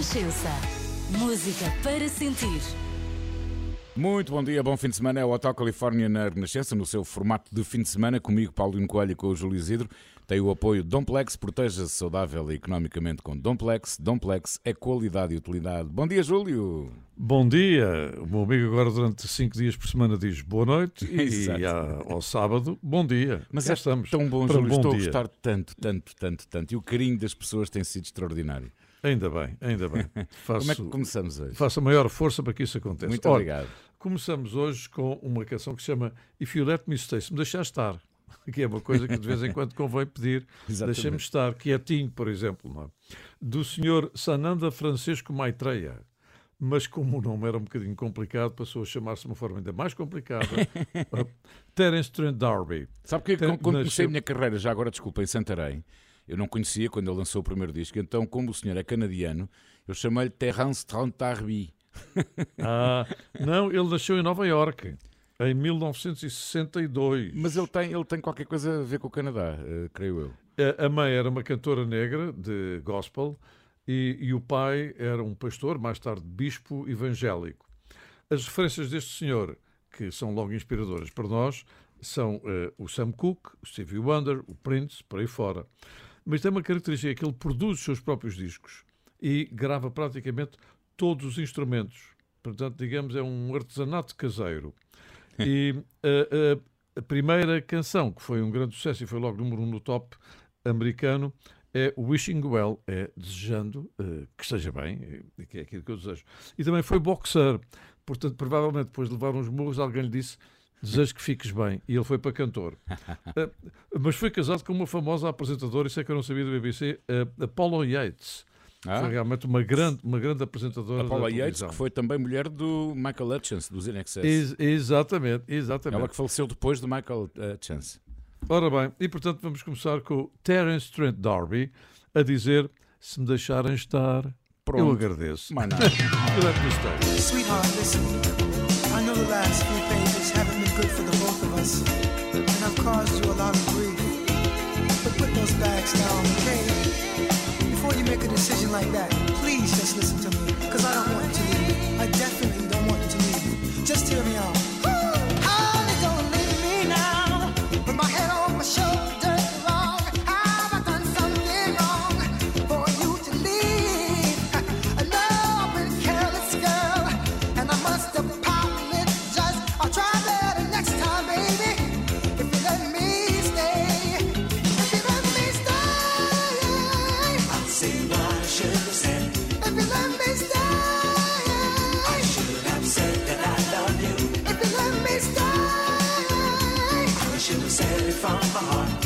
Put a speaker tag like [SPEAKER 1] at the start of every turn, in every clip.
[SPEAKER 1] Renascença. Música para sentir.
[SPEAKER 2] Muito bom dia, bom fim de semana. É o Hotel Califórnia na Renascença, no seu formato de fim de semana, comigo, Paulinho Coelho e com o Júlio Isidro. Tem o apoio Domplex, proteja-se saudável e economicamente com Domplex. Domplex é qualidade e utilidade. Bom dia, Júlio.
[SPEAKER 3] Bom dia. O meu amigo agora durante cinco dias por semana diz boa noite e ao sábado, bom dia.
[SPEAKER 2] Mas é estamos tão bom, Júlio. Bom Estou dia. a gostar tanto, tanto, tanto, tanto. E o carinho das pessoas tem sido extraordinário.
[SPEAKER 3] Ainda bem, ainda bem.
[SPEAKER 2] Faço, Como é que começamos hoje?
[SPEAKER 3] Faço a maior força para que isso aconteça.
[SPEAKER 2] Muito Ora, obrigado.
[SPEAKER 3] Começamos hoje com uma canção que se chama If You Let Me Stay, se me deixar estar, que é uma coisa que de vez em quando convém pedir, deixem-me estar, quietinho, por exemplo, não é? do senhor Sananda Francisco Maitreya. Mas como o nome era um bocadinho complicado, passou a chamar-se de uma forma ainda mais complicada. Terence Trent D'Arby.
[SPEAKER 2] Sabe que quando comecei a minha carreira, já agora desculpa, em Santarém, eu não conhecia quando ele lançou o primeiro disco, então como o senhor é canadiano, eu chamei-lhe Terence Trent D'Arby.
[SPEAKER 3] Ah, não, ele nasceu em Nova York em 1962.
[SPEAKER 2] Mas ele tem, ele tem qualquer coisa a ver com o Canadá, uh, creio eu.
[SPEAKER 3] A, mãe era uma cantora negra de gospel e, e, o pai era um pastor, mais tarde bispo evangélico. As referências deste senhor, que são logo inspiradoras para nós, são uh, o Sam Cooke, o Stevie Wonder, o Prince, por aí fora. Mas tem uma característica que ele produz os seus próprios discos e grava praticamente todos os instrumentos. Portanto, digamos, é um artesanato caseiro. E a, a, a, primeira canção, que foi um grande sucesso e foi logo número um no top americano, é Wishing Well, é desejando uh, que esteja bem, que é aquilo que eu desejo. E também foi boxer, portanto, provavelmente depois de levar uns murros, alguém lhe disse desejo que fiques bem. E ele foi para cantor. uh, mas foi casado com uma famosa apresentadora, isso é que eu não sabia da BBC, uh, Apollo Yates. Ah? Foi realmente uma grande, uma grande apresentadora.
[SPEAKER 2] A Paula Yates, que foi também mulher do Michael Hutchins, dos INXS.
[SPEAKER 3] Ex exatamente, exatamente.
[SPEAKER 2] Ela que faleceu depois do Michael Hutchins.
[SPEAKER 3] Ora bem, e portanto vamos começar com o Terence Trent D'Arby a dizer: se me deixarem estar, Pronto. eu agradeço.
[SPEAKER 2] Mais nada.
[SPEAKER 4] Sweetheart, listen. I know the last few pages caused you a lot of grief. But put those bags down, okay? before you make a decision like that, please just listen to me.
[SPEAKER 2] from the heart.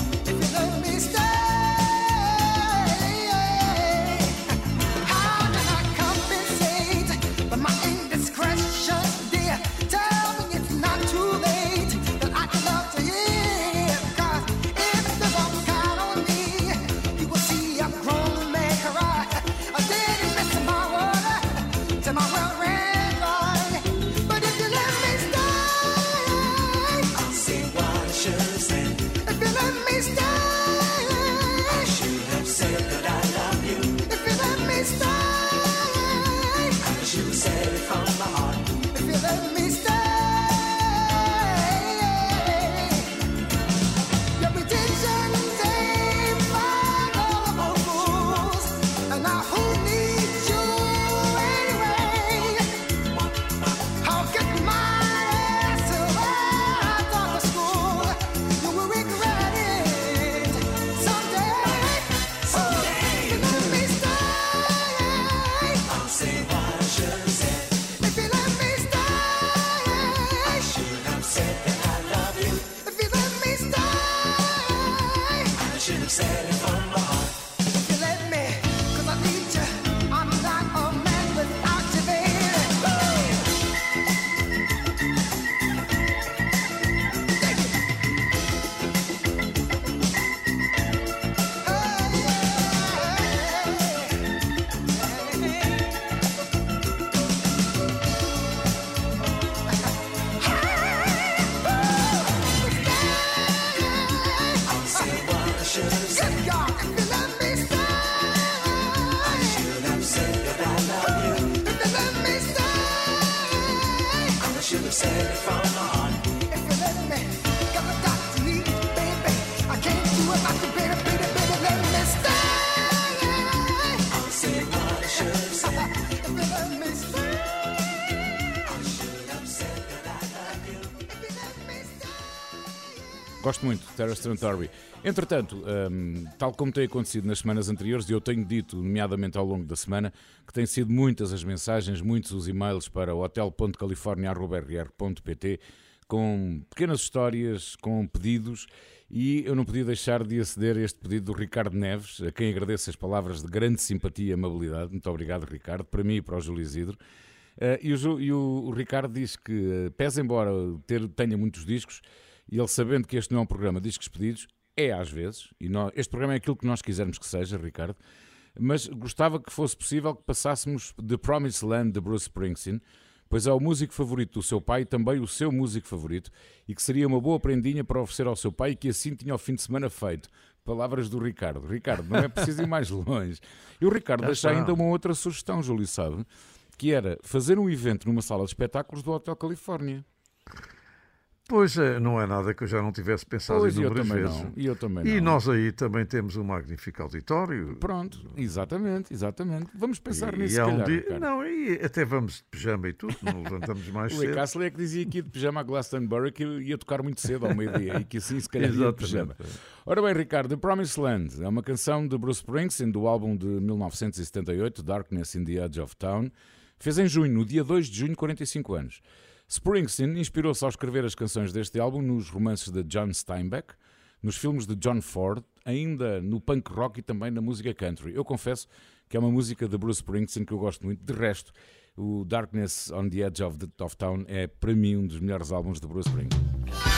[SPEAKER 2] Terra Strantory. Entretanto, um, tal como tem acontecido nas semanas anteriores, e eu tenho dito, nomeadamente ao longo da semana, que têm sido muitas as mensagens, muitos os e-mails para hotel.california.rr.pt com pequenas histórias, com pedidos, e eu não podia deixar de aceder a este pedido do Ricardo Neves, a quem agradeço as palavras de grande simpatia e amabilidade. Muito obrigado, Ricardo, para mim e para o Júlio Isidro. Uh, e, o, e o, o, Ricardo diz que, pese embora ter, tenha muitos discos, e ele sabendo que este não é um programa de discos pedidos, é às vezes, e nós, este programa é aquilo que nós quisermos que seja, Ricardo, mas gostava que fosse possível que passássemos The Promised Land de Bruce Springsteen, pois é o músico favorito do seu pai e também o seu músico favorito, e que seria uma boa prendinha para oferecer ao seu pai e que assim tinha o fim de semana feito. Palavras do Ricardo. Ricardo, não é preciso ir mais longe. E o Ricardo deixa ainda uma outra sugestão, Júlio, sabe? Que era fazer um evento numa sala de espetáculos do Hotel Califórnia.
[SPEAKER 3] Pois é, não é nada que eu já não tivesse pensado pois, inúmeras
[SPEAKER 2] eu
[SPEAKER 3] vezes.
[SPEAKER 2] Não, e eu também
[SPEAKER 3] E
[SPEAKER 2] não.
[SPEAKER 3] nós aí também temos um magnífico auditório.
[SPEAKER 2] Pronto, exatamente, exatamente. Vamos pensar e, nisso, e um calhar, dia...
[SPEAKER 3] Não, e até vamos de pijama e tudo, não levantamos mais
[SPEAKER 2] o
[SPEAKER 3] cedo.
[SPEAKER 2] O Castle é que dizia que ia de pijama a Glastonbury que ia tocar muito cedo ao meio-dia e que assim se calhar ia de pijama. Ora bem, Ricardo, The Promised Land é uma canção de Bruce Springsteen do álbum de 1978, Darkness in the Edge of Town. Fez em junho, no dia 2 de junho, 45 anos. Springsteen inspirou-se ao escrever as canções deste álbum nos romances de John Steinbeck, nos filmes de John Ford, ainda no punk rock e também na música country. Eu confesso que é uma música de Bruce Springsteen que eu gosto muito. De resto, o Darkness on the Edge of, the, of Town é para mim um dos melhores álbuns de Bruce Springsteen.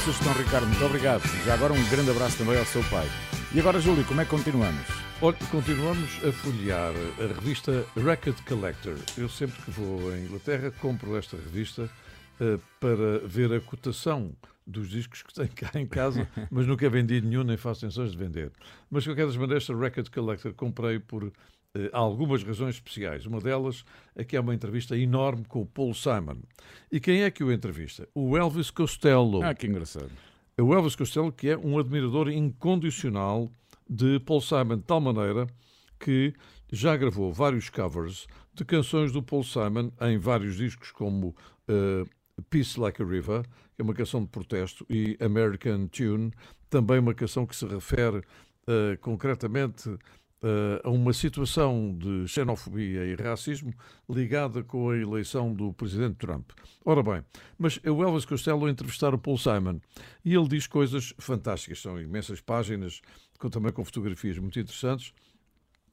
[SPEAKER 2] Sugestão, Ricardo, muito obrigado. Já agora um grande abraço também ao seu pai. E agora, Júlio, como é que continuamos?
[SPEAKER 3] Olha, continuamos a folhear a revista Record Collector. Eu sempre que vou à Inglaterra compro esta revista uh, para ver a cotação dos discos que tenho cá em casa, mas nunca vendi nenhum, nem faço intenções de vender. Mas, de qualquer das esta Record Collector comprei por há algumas razões especiais. Uma delas é que é uma entrevista enorme com o Paul Simon. E quem é que o entrevista? O Elvis Costello.
[SPEAKER 2] Ah, que engraçado.
[SPEAKER 3] O Elvis Costello, que é um admirador incondicional de Paul Simon, de tal maneira que já gravou vários covers de canções do Paul Simon em vários discos, como uh, Peace Like a River, que é uma canção de protesto, e American Tune, também uma canção que se refere uh, concretamente a uma situação de xenofobia e racismo ligada com a eleição do presidente Trump. Ora bem, mas o Elvis Costello entrevistar o Paul Simon e ele diz coisas fantásticas, são imensas páginas, com, também com fotografias muito interessantes.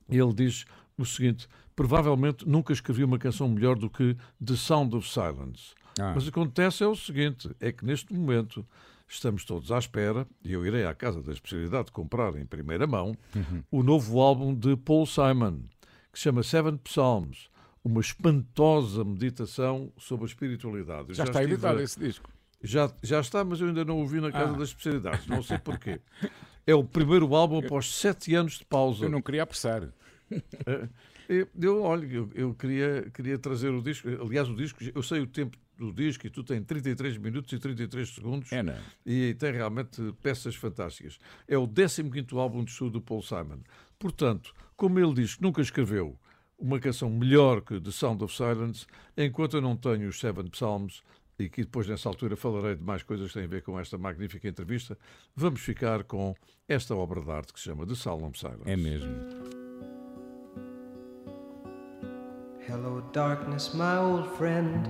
[SPEAKER 3] Ele diz o seguinte: provavelmente nunca escrevi uma canção melhor do que The Sound of Silence. Ah. Mas acontece é o seguinte: é que neste momento estamos todos à espera, e eu irei à Casa da Especialidade comprar em primeira mão, uhum. o novo álbum de Paul Simon, que se chama Seven Psalms, uma espantosa meditação sobre a espiritualidade.
[SPEAKER 2] Já, já está editado esse disco.
[SPEAKER 3] Já, já está, mas eu ainda não ouvi na Casa ah. das Especialidades, não sei porquê. É o primeiro álbum após sete anos de pausa.
[SPEAKER 2] Eu não queria apressar.
[SPEAKER 3] Eu, eu olha, eu, eu, queria, queria trazer o disco. Aliás, o disco, eu sei o tempo do disco e tu tem 33 minutos e 33 segundos.
[SPEAKER 2] É, não?
[SPEAKER 3] E tem realmente peças fantásticas. É o 15 álbum de estudo do Paul Simon. Portanto, como ele diz que nunca escreveu uma canção melhor que The Sound of Silence, enquanto eu não tenho os Seven Psalms, e que depois nessa altura falarei de mais coisas que têm a ver com esta magnífica entrevista, vamos ficar com esta obra de arte que se chama The Sound of Silence.
[SPEAKER 2] É mesmo.
[SPEAKER 5] Hello darkness, my old friend.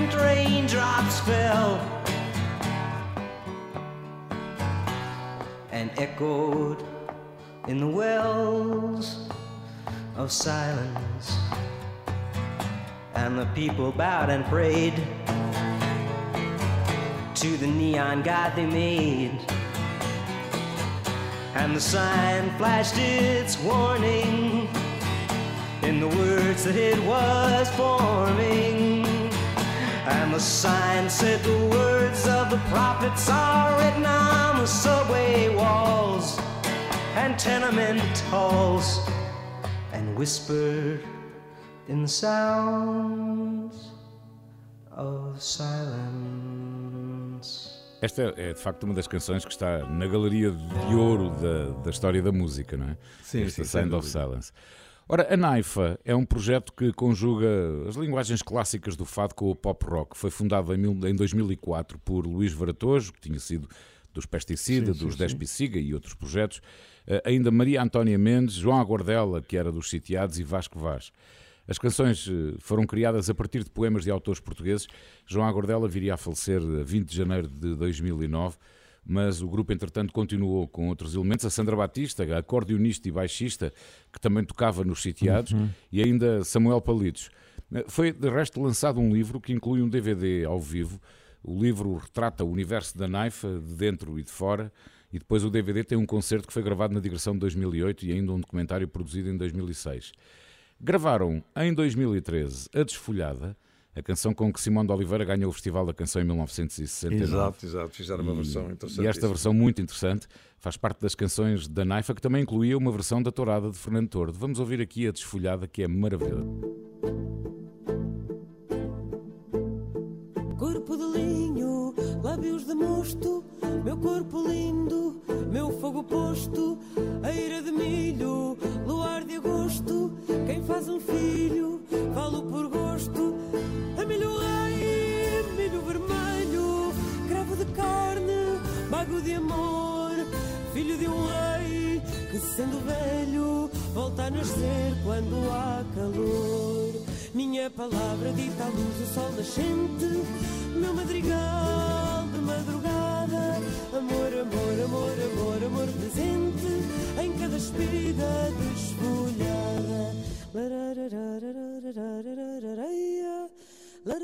[SPEAKER 5] raindrops fell and echoed in the wells of silence. And the people bowed and prayed to the neon god they made. And the sign flashed its warning in the words that it was forming. And the sign said the words of the prophets are written on the subway walls and tenement halls and whispered in the sounds of silence.
[SPEAKER 2] Esta é de eh, facto uma das canções que está na galeria de ouro da, da história da música, não é?
[SPEAKER 3] Sim,
[SPEAKER 2] Esta
[SPEAKER 3] sim, sem
[SPEAKER 2] Sound of
[SPEAKER 3] dúvida.
[SPEAKER 2] Silence. Ora, a Naifa é um projeto que conjuga as linguagens clássicas do fado com o pop rock. Foi fundado em, mil- em 2004 por Luís Varatojo, que tinha sido dos Pesticida,
[SPEAKER 3] Sim,
[SPEAKER 2] dos
[SPEAKER 3] sim.
[SPEAKER 2] Despiciga e outros projetos. Eh, ainda Maria Antónia Mendes, João Aguardela, que era dos Sitiados, e Vasco Vaz. As canções eh, foram criadas a partir de poemas de autores portugueses. João Aguardela viria a falecer a 20 de janeiro de 2009, mas o grupo, entretanto, continuou com outros elementos. A Sandra Batista, acordeonista e baixista, que também tocava nos Sitiados, e ainda Samuel Palitos. Eh, Foi, de resto, lançado um livro que inclui um DVD ao vivo. O livro retrata o universo da Naifa, de dentro e de fora, e depois o DVD tem um concerto que foi gravado na digressão de 2008 e ainda um documentário produzido em 2006. Gravaram em 2013 A Desfolhada, a canção com que Simão de Oliveira ganhou o Festival da Canção em 1969.
[SPEAKER 3] Exato, exato. Fizeram uma versão interessante.
[SPEAKER 2] E esta versão muito interessante faz parte das canções da Naifa, que também incluía uma versão da Tourada de Fernando Tordo. Vamos ouvir aqui a Desfolhada, que é maravilhosa.
[SPEAKER 6] Corpo de linho, lábios de mosto, meu corpo lindo, meu fogo posto, eira de milho, luar de agosto, quem faz um filho, falo por gosto, a milho rei, milho vermelho, cravo de carne, bago de amor, filho de um rei, que sendo velho, volta a nascer quando há calor. Minha palavra dita à luz do sol nascente, meu madrigal de madrugada. Amor, amor, amor, amor, amor presente em cada espiga desfolhada. La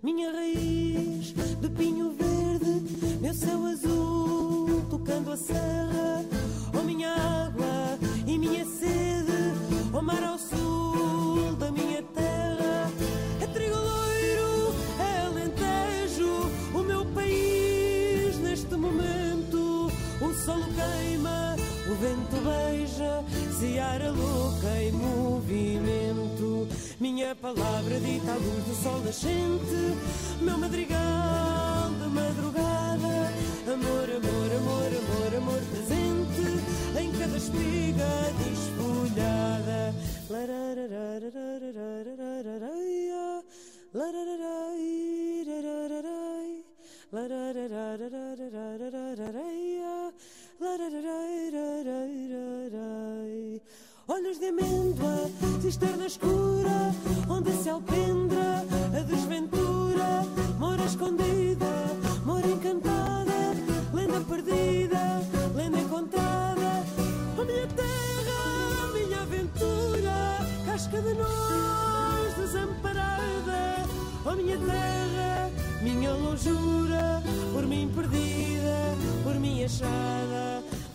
[SPEAKER 6] minha raiz de pinho verde, meu céu azul tocando a serra, oh minha água e minha sede, oh mar ao sul da minha terra, é trigo loiro, é alentejo, o meu país neste momento, o sol queima, o vento beija, seara louca em movimento. Minha palavra dita à luz do sol nascente, meu madrigal de madrugada. Amor, amor, amor, amor, amor presente em cada espiga desfolhada. Olhos de amêndoa, cisterna escura, onde se alpendra a desventura, mora escondida, mora encantada, lenda perdida, lenda encontrada. Oh, minha terra, minha aventura, casca de nós desamparada. Oh, minha terra, minha longura, por mim perdida, por mim achada.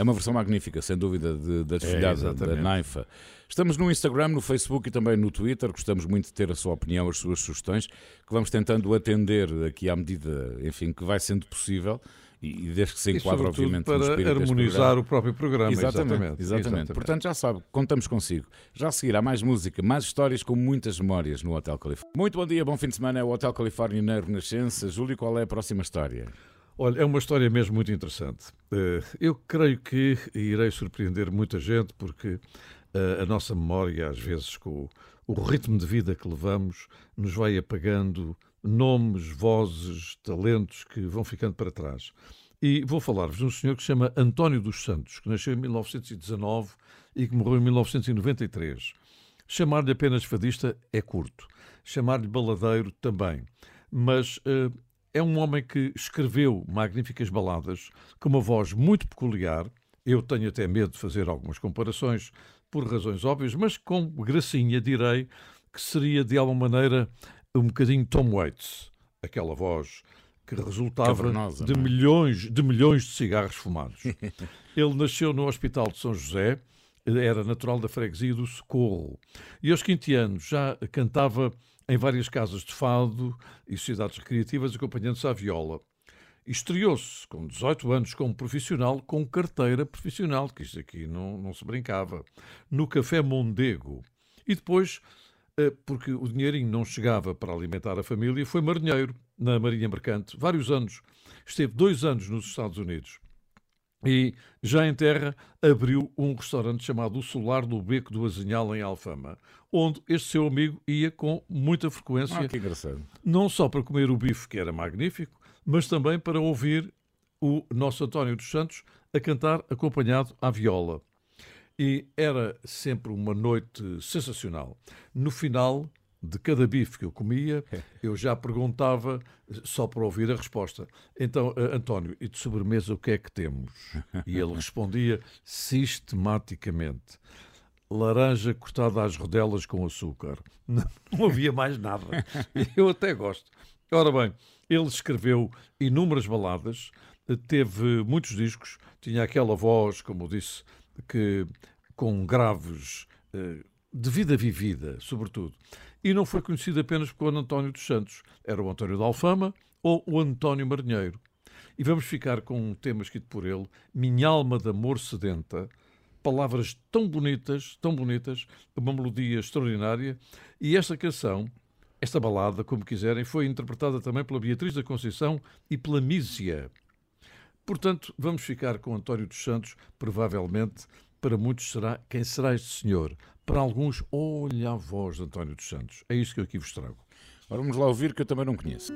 [SPEAKER 2] É uma versão magnífica, sem dúvida, de- da desfolhada da
[SPEAKER 3] exatamente.
[SPEAKER 2] Naifa. Estamos no Instagram, no Facebook e também no Twitter. Gostamos muito de ter a sua opinião, as suas sugestões, que vamos tentando atender aqui à medida, enfim, que vai sendo possível e desde que se enquadra, obviamente,
[SPEAKER 3] para harmonizar o próprio programa.
[SPEAKER 2] Exatamente, exatamente, Portanto, já sabe, contamos consigo. Já a seguir há mais música, mais histórias com muitas memórias no Hotel Califórnia. Muito bom dia, bom fim de semana. É o Hotel Califórnia na Renascença. Júlio, qual é a próxima história?
[SPEAKER 3] Olha, é uma história mesmo muito interessante. Eh, Eu creio que irei surpreender muita gente porque eh, a nossa memória, às vezes, com o- ritmo de vida que levamos, nos vai apagando nomes, vozes, talentos que vão ficando para trás. E vou falar-vos de um senhor que se chama António dos Santos, que nasceu em 1919 e que morreu em 1993. Chamar-lhe apenas fadista é curto. Chamar-lhe baladeiro também. Mas eh, é um homem que escreveu magníficas baladas com uma voz muito peculiar. Eu tenho até medo de fazer algumas comparações por razões óbvias, mas com gracinha direi que seria de alguma maneira um bocadinho Tom Waits, aquela voz que resultava de
[SPEAKER 2] é?
[SPEAKER 3] milhões de milhões de cigarros fumados. Ele nasceu no Hospital de São José, era natural da freguesia do Socorro. E aos 15 anos já cantava em várias casas de fado e sociedades recreativas, acompanhando-se à viola. Estreou-se com 18 anos como profissional, com carteira profissional, que isto aqui não, não se brincava, no Café Mondego. E depois, eh, porque o dinheirinho não chegava para alimentar a família, foi marinheiro na Marinha Mercante, vários anos. Esteve dois anos nos Estados Unidos. E, já em terra, abriu um restaurante chamado O Solar do Beco do Azinhal, em Alfama, onde este seu amigo ia com muita frequência,
[SPEAKER 2] Ah, que engraçado.
[SPEAKER 3] não só para comer o bife, que era magnífico, mas também para ouvir o nosso António dos Santos a cantar acompanhado à viola. E era sempre uma noite sensacional. No final de cada bife que eu comia, eu já perguntava, só para ouvir a resposta. Então, eh, António, e de sobremesa o que é que temos? E ele respondia sistematicamente: laranja cortada às rodelas com açúcar. Não, havia mais nada. Eu até gosto. Ora bem, ele escreveu inúmeras baladas, teve muitos discos, tinha aquela voz, como disse, que com graves eh, de vida vivida, sobretudo. E não foi conhecido apenas por António dos Santos. Era o António da Alfama ou o António Marinheiro. E vamos ficar com um tema escrito por ele, Minha Alma de Amor Sedenta, palavras tão bonitas, tão bonitas, uma melodia extraordinária. E esta canção, esta balada, como quiserem, foi interpretada também pela Beatriz da Conceição e pela Mísia. Portanto, vamos ficar com António dos Santos, provavelmente, para muitos será quem será este senhor. Para alguns, olha a voz de António dos Santos. É isto que eu aqui vos trago.
[SPEAKER 2] Ora, vamos lá ouvir que eu também não conheço.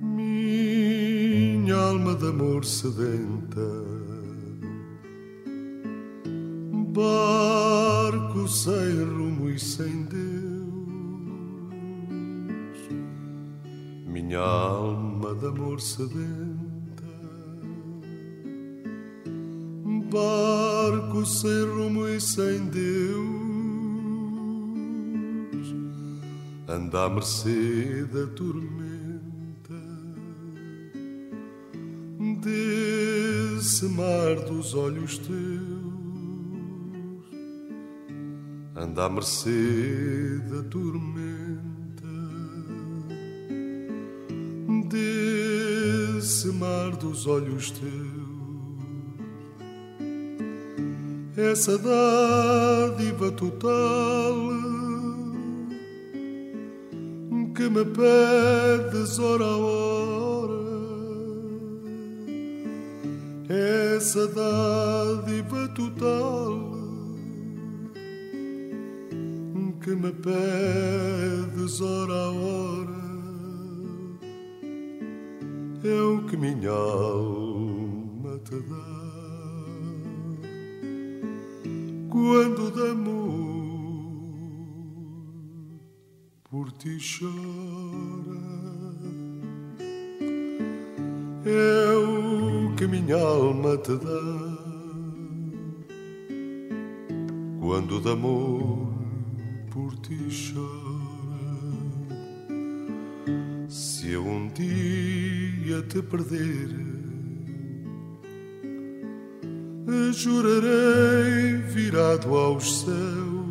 [SPEAKER 7] Minha alma de amor sedenta, barco sem rumo e sem Deus. Minha alma de amor sedenta, barco sem rumo e sem Deus. Anda à mercê da tormenta. Desse mar dos olhos teus, anda à mercê da tormenta, mar dos olhos teus, essa dádiva total que me pedes hora a hora. Essa dádiva total que me pedes hora a hora é o que minha alma te dá. Quando de amor por ti chora é o que minha alma te dá. Quando de te perder, jurarei virado aos céus.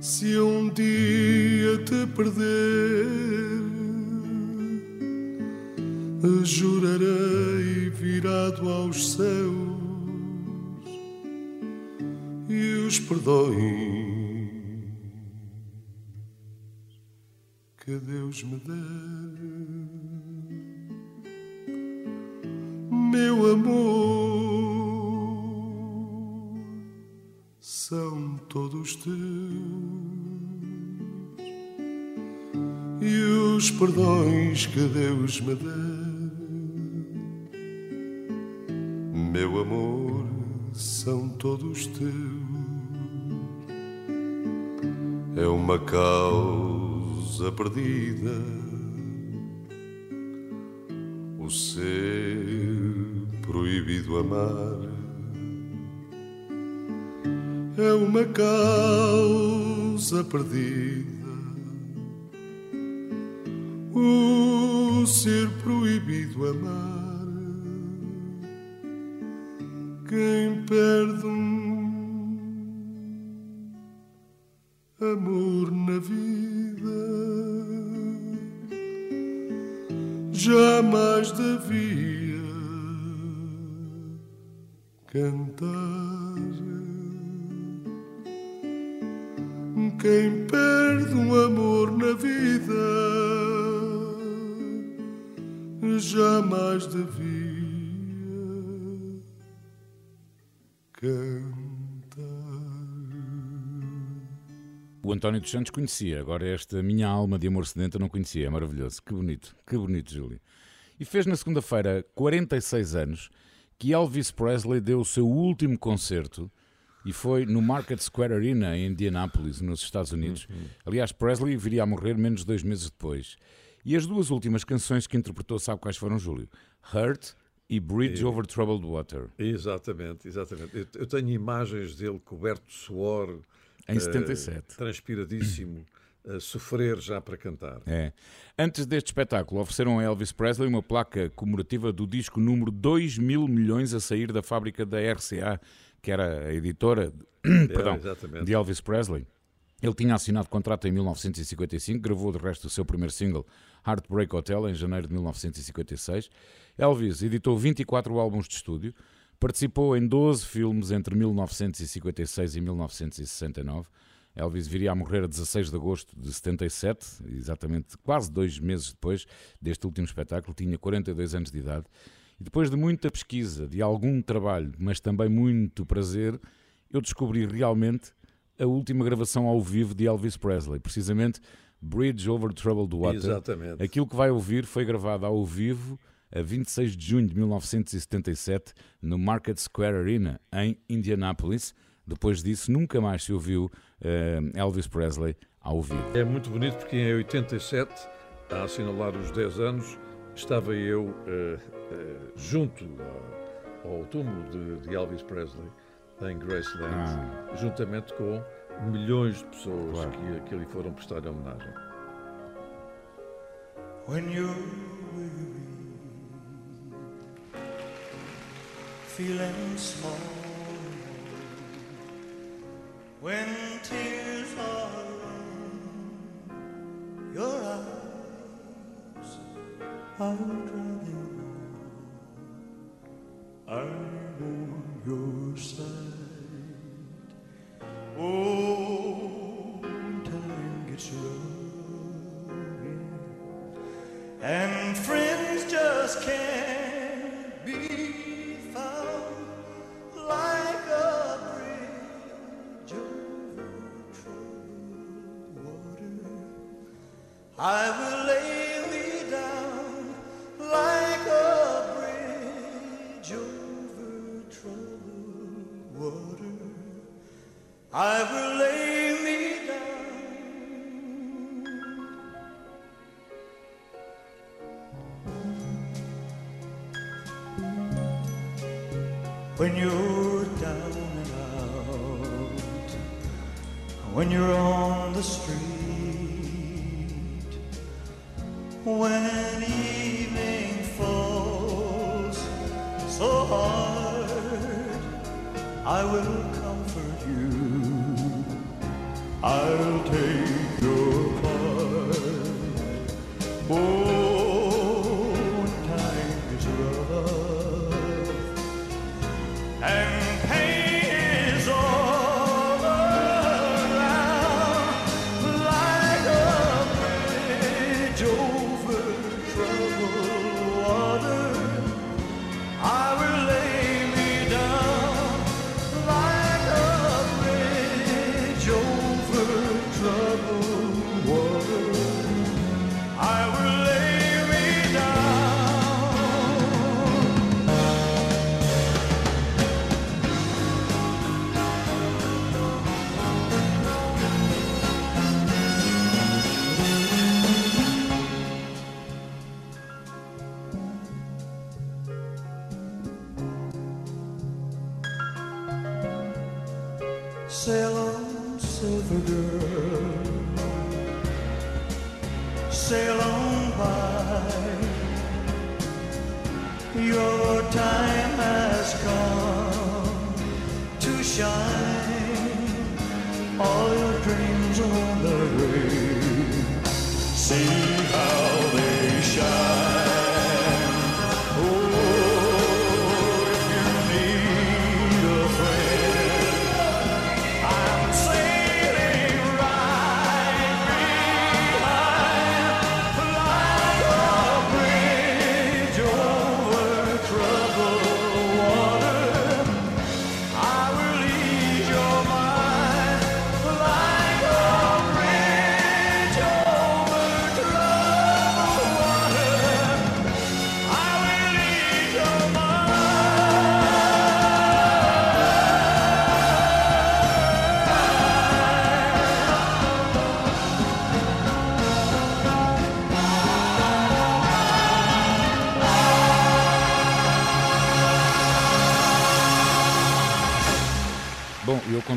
[SPEAKER 7] Se um dia te perder, jurarei virado aos céus e os perdões que Deus me der, os perdões que Deus me deu. Meu amor, são todos teus. É uma causa perdida. O ser proibido amar é uma causa perdida
[SPEAKER 2] António dos Santos conhecia, agora esta minha alma de amor sedenta não conhecia, é maravilhoso. Que bonito, que bonito, Júlio. E fez na segunda-feira 46 anos que Elvis Presley deu o seu último concerto e foi no Market Square Arena em Indianapolis, nos Estados Unidos. Uhum. Aliás, Presley viria a morrer menos de dois meses depois. E as duas últimas canções que interpretou, sabe quais foram, Júlio? Hurt e Bridge e... Over Troubled Water.
[SPEAKER 8] Exatamente, exatamente. Eu, eu, tenho imagens dele coberto de suor.
[SPEAKER 2] Em 77. Uh,
[SPEAKER 8] transpiradíssimo. a sofrer já para cantar.
[SPEAKER 2] É. Antes deste espetáculo, ofereceram a Elvis Presley uma placa comemorativa do disco número 2 mil milhões a sair da fábrica da RCA que era a editora é, perdão, de Elvis Presley. Ele tinha assinado contrato em 1955, gravou de resto o seu primeiro single, Heartbreak Hotel, em janeiro de 1956. Elvis editou 24 álbuns de estúdio, participou em 12 filmes entre 1956 e 1969. Elvis viria a morrer a 16 de agosto de 77, exatamente quase dois meses depois deste último espetáculo, tinha 42 anos de idade. E depois de muita pesquisa, de algum trabalho, mas também muito prazer, eu descobri realmente a última gravação ao vivo de Elvis Presley, precisamente Bridge Over Troubled Water.
[SPEAKER 8] Exatamente.
[SPEAKER 2] Aquilo que vai ouvir foi gravado ao vivo a 26 de junho de 1977 no Market Square Arena, em Indianapolis. Depois disso, nunca mais se ouviu uh, Elvis Presley ao vivo.
[SPEAKER 8] É muito bonito porque em 87, a assinalar os 10 anos, estava eu uh, uh, junto ao, ao túmulo de, de, Elvis Presley em Graceland, ah. juntamente com milhões de pessoas claro. que, que ali foram prestar homenagem. When you're feeling small, when tears are in your eyes. I would rather I'm on your side. Oh, time gets rough, and friends just can't be I will lay me down like a bridge over troubled water. I will lay me down. When you're down and out, when you're on the street, when evening falls so hard, I will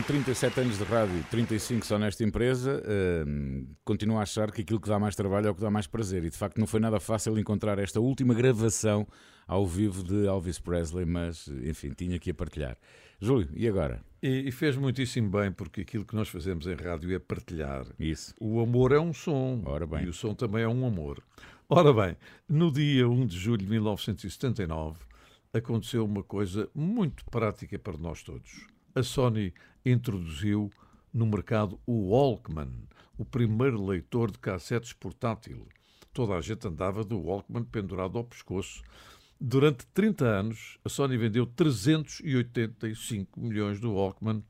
[SPEAKER 2] 37 anos de rádio, 35 só nesta empresa, hum, continuo a achar que aquilo que dá mais trabalho é o que dá mais prazer. E de facto não foi nada fácil encontrar esta última gravação ao vivo de Elvis Presley, mas enfim, tinha que a partilhar. Júlio, e agora?
[SPEAKER 3] E, e fez muitíssimo bem, porque aquilo que nós fazemos em rádio é partilhar.
[SPEAKER 2] Isso.
[SPEAKER 3] O amor é um som.
[SPEAKER 2] Ora bem.
[SPEAKER 3] E o som também é um amor. Ora bem, no dia 1 de julho de 1979 aconteceu uma coisa muito prática para nós todos. A Sony introduziu no mercado o Walkman, o primeiro leitor de cassetes portátil. Toda a gente andava do Walkman pendurado ao pescoço. Durante 30 anos, a Sony vendeu 385 milhões do Walkman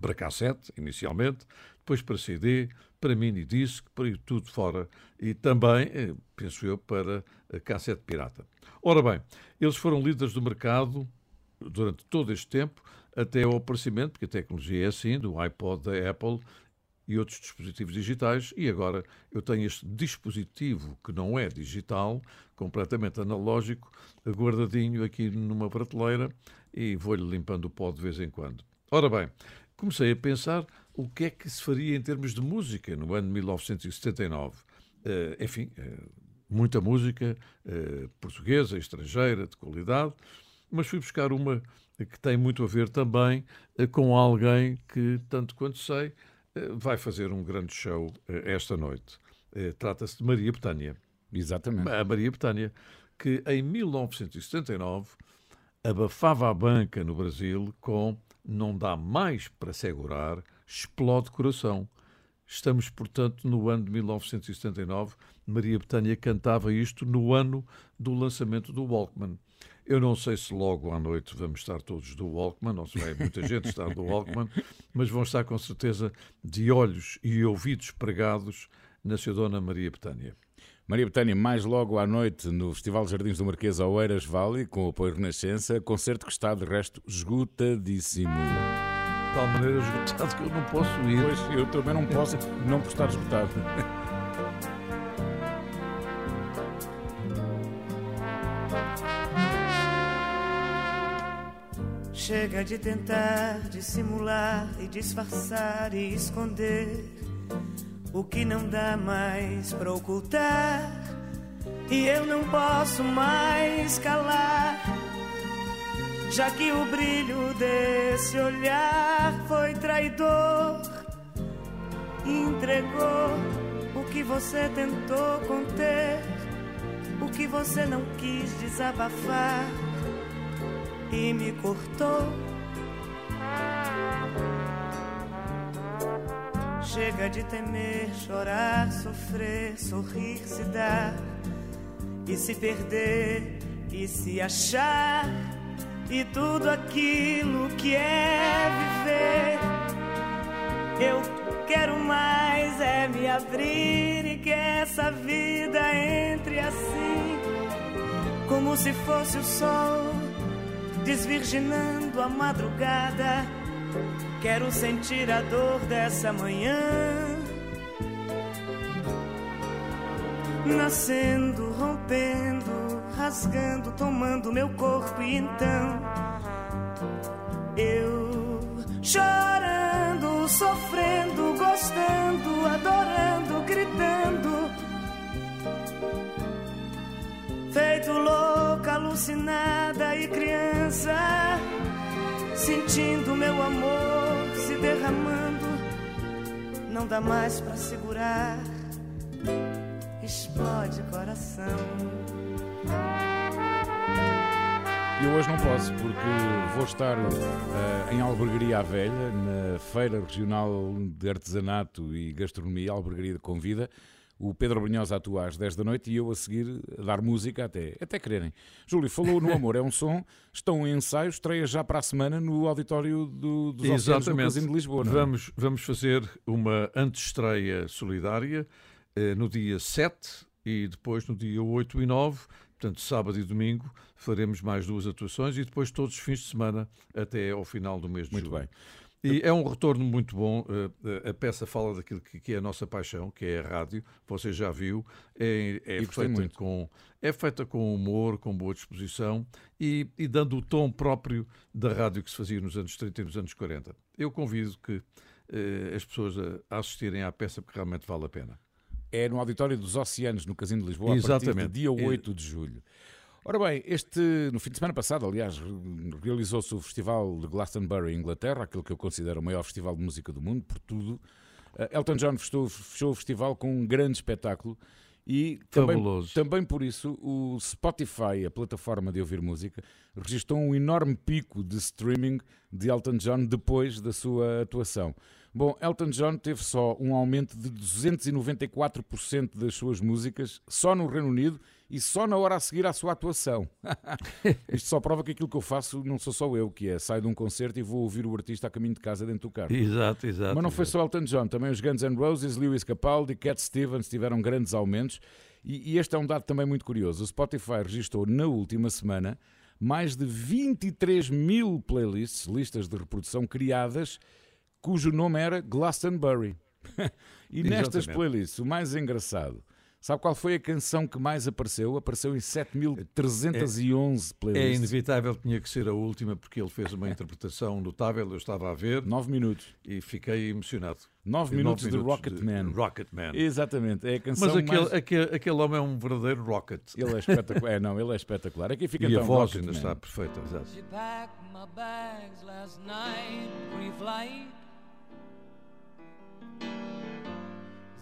[SPEAKER 3] para cassete, inicialmente, depois para CD, para mini disc, para tudo fora e também, eh, penso eu, para cassete pirata. Ora bem, eles foram líderes do mercado durante todo este tempo, até ao aparecimento, porque a tecnologia é assim, do iPod da Apple e outros dispositivos digitais, e agora eu tenho este dispositivo que não é digital, completamente analógico, guardadinho aqui numa prateleira e vou-lhe limpando o pó de vez em quando. Ora bem, comecei a pensar o que é que se faria em termos de música no ano de 1979. Eh, enfim, eh, muita música eh, portuguesa, estrangeira, de qualidade, mas fui buscar uma que tem muito a ver também eh, com alguém que, tanto quanto sei, eh, vai fazer um grande show eh, esta noite. Trata-se de Maria Betânia.
[SPEAKER 2] Exatamente.
[SPEAKER 3] A Maria Betânia, que em 1979 abafava a banca no Brasil com Não dá mais para segurar, explode coração. Estamos, portanto, no ano de 1979. Maria Betânia cantava isto no ano do lançamento do Walkman. Eu não sei se logo à noite vamos estar todos do Walkman, não se vai muita gente estar do Walkman, mas vão estar com certeza de olhos e ouvidos pregados na sua Dona Maria Betânia.
[SPEAKER 2] Maria Betânia, mais logo à noite no Festival Jardins do Marquês Oeiras Valley, com o apoio Renascença, concerto que está de resto esgotadíssimo.
[SPEAKER 3] De tal maneira esgotado que eu não posso ir.
[SPEAKER 2] Pois, eu também não posso não por estar esgotado.
[SPEAKER 9] Chega de tentar dissimular e disfarçar e esconder o que não dá mais pra ocultar. E eu não posso mais calar, já que o brilho desse olhar foi traidor. Entregou o que você tentou conter, o que você não quis desabafar e me cortou. Chega de temer, chorar, sofrer, sorrir, se dar e se perder e se achar e tudo aquilo que é viver. Eu quero mais é me abrir e que essa vida entre assim, como se fosse o sol desvirginando a madrugada. Quero sentir a dor dessa manhã. Nascendo, rompendo, rasgando, tomando meu corpo e então eu chorando, sofrendo, gostando, adorando, gritando. Feito louca, alucinada e criança, sentindo meu amor se derramando, não dá mais pra segurar, explode coração.
[SPEAKER 2] E hoje não posso, porque vou estar uh, em Albergaria à Velha, na Feira Regional de Artesanato e Gastronomia, Albergaria de Convida. O Pedro Brunhosa atua às 10 da noite e eu a seguir a dar música até, até quererem. Júlio, falou no Amor é um Som, estão em ensaio, estreia já para a semana no auditório do, dos Oceanos no Casino de Lisboa.
[SPEAKER 3] É? vamos, vamos fazer uma antestreia solidária eh, no dia 7 e depois no dia 8 e 9 Portanto, sábado e domingo faremos mais duas atuações e depois todos os fins de semana até ao final do mês de
[SPEAKER 2] muito
[SPEAKER 3] julho.
[SPEAKER 2] Muito
[SPEAKER 3] bem. E é um retorno muito bom. Eh, eh, a peça fala daquilo que é a nossa paixão, que é a rádio. Você já viu. É, é feita, com, é feita com humor, com boa disposição e, e, dando o tom próprio da rádio que se fazia nos anos 30 e nos anos 40. Eu convido que eh, as pessoas a, a assistirem à peça porque realmente vale a pena
[SPEAKER 2] é no Auditório dos Oceanos, no Casino de Lisboa, Exatamente. a partir do dia 8 de julho. Ora bem, este, no fim de semana passado, aliás, realizou-se o Festival de Glastonbury, Inglaterra, aquele que eu considero o maior festival de música do mundo, por tudo. Uh, Elton John fechou, fechou, o festival com um grande espetáculo e também, também, por isso o Spotify, a plataforma de ouvir música, registrou um enorme pico de streaming de Elton John depois da sua atuação. Bom, Elton John teve só um aumento de 294% das suas músicas só no Reino Unido e só na hora a seguir à sua atuação. Isto só prova que aquilo que eu faço não sou só eu, que é saio de um concerto e vou ouvir o artista a caminho de casa dentro do carro.
[SPEAKER 3] Exato, exato.
[SPEAKER 2] Mas não foi só Elton John, também os Guns N' Roses, Lewis Capaldi, Cat Stevens tiveram grandes aumentos. E, e este é um dado também muito curioso. O Spotify registrou na última semana mais de 23 mil playlists, listas de reprodução criadas cujo nome era Glastonbury. e nestas playlists, o mais engraçado, sabe qual foi a canção que mais apareceu? Apareceu em 7311 é, playlists.
[SPEAKER 3] É inevitável, tinha que ser a última, porque ele fez uma interpretação notável, eu estava a ver.
[SPEAKER 2] Nove minutos.
[SPEAKER 3] E fiquei emocionado.
[SPEAKER 2] Nove minutos, minutos de Rocket Man.
[SPEAKER 3] Rocket Man.
[SPEAKER 2] Exatamente, é a canção
[SPEAKER 3] Mas aquele,
[SPEAKER 2] mais...
[SPEAKER 3] aquele, aquele homem é um verdadeiro rocket.
[SPEAKER 2] Ele é espetacular. é, não, ele é espetacular. Aqui fica
[SPEAKER 3] e
[SPEAKER 2] então
[SPEAKER 3] a voz ainda está perfeita. Exato.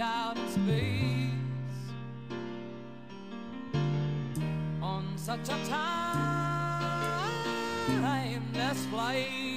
[SPEAKER 10] out in space on such a timeless flight.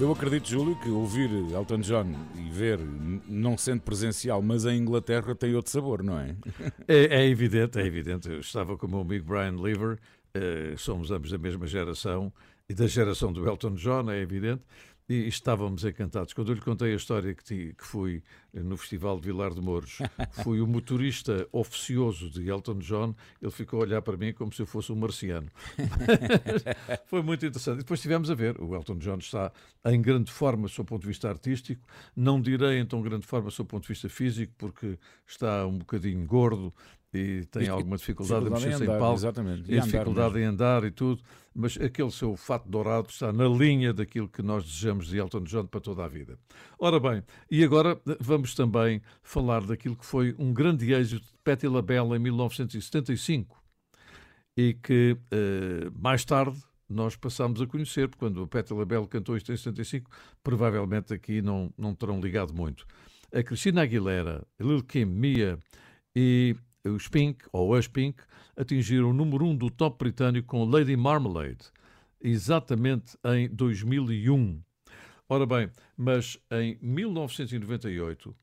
[SPEAKER 2] Eu acredito, Júlio, que ouvir Elton John e ver, não sendo presencial, mas em Inglaterra, tem outro sabor, não é?
[SPEAKER 3] É, é evidente, é evidente. Eu estava com o meu amigo Brian Lever, eh, somos ambos da mesma geração, e da geração do Elton John, é evidente, e estávamos encantados. Quando eu lhe contei a história que, ti- que fui eh, no Festival de Vilar de Mouros, fui o motorista oficioso de Elton John, ele ficou a olhar para mim como se eu fosse um marciano. Foi muito interessante. E depois estivemos a ver, o Elton John está em grande forma, do seu ponto de vista artístico, não direi em tão grande forma, do seu ponto de vista físico, porque está um bocadinho gordo e tem
[SPEAKER 2] E-
[SPEAKER 3] alguma dificuldade,
[SPEAKER 2] dificuldade em andar,
[SPEAKER 3] palco,
[SPEAKER 2] exatamente. E
[SPEAKER 3] e dificuldade em andar e tudo, mas aquele seu fato dourado está na linha daquilo que nós desejamos de Elton John para toda a vida. Ora bem, e agora vamos também falar daquilo que foi um grande êxito de Patti LaBelle em 1975 e que eh, mais tarde nós passámos a conhecer, porque quando a Patti LaBelle cantou isto em 75, provavelmente aqui não, não terão ligado muito. A Cristina Aguilera, a Lil Kim, Mia e os Pink, ou as Pink, atingiram o número 1 um do top britânico com Lady Marmalade, exatamente em 2001. Ora bem, mas em 1998,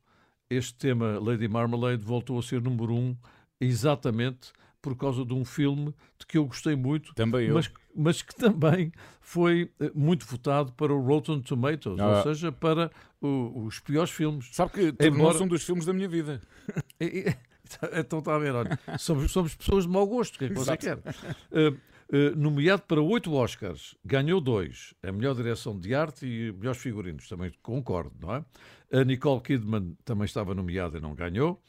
[SPEAKER 3] este tema Lady Marmalade voltou a ser número 1 um exatamente por causa de um filme de que eu gostei muito,
[SPEAKER 2] Também eu.
[SPEAKER 3] mas, mas que também foi eh, muito votado para o Rotten Tomatoes,
[SPEAKER 2] Ah.
[SPEAKER 3] ou seja, para o- os piores filmes.
[SPEAKER 2] Sabe que
[SPEAKER 3] Embora-
[SPEAKER 2] tornou-se um dos filmes da minha vida.
[SPEAKER 3] E- e- Então está a ver, olha, somos, somos pessoas de mau gosto, o que é que você quer? Uh, uh, nomeado para oito Oscars, ganhou dois, a melhor direção de arte e melhores figurinos, também concordo, não é? A Nicole Kidman também estava nomeada e não ganhou.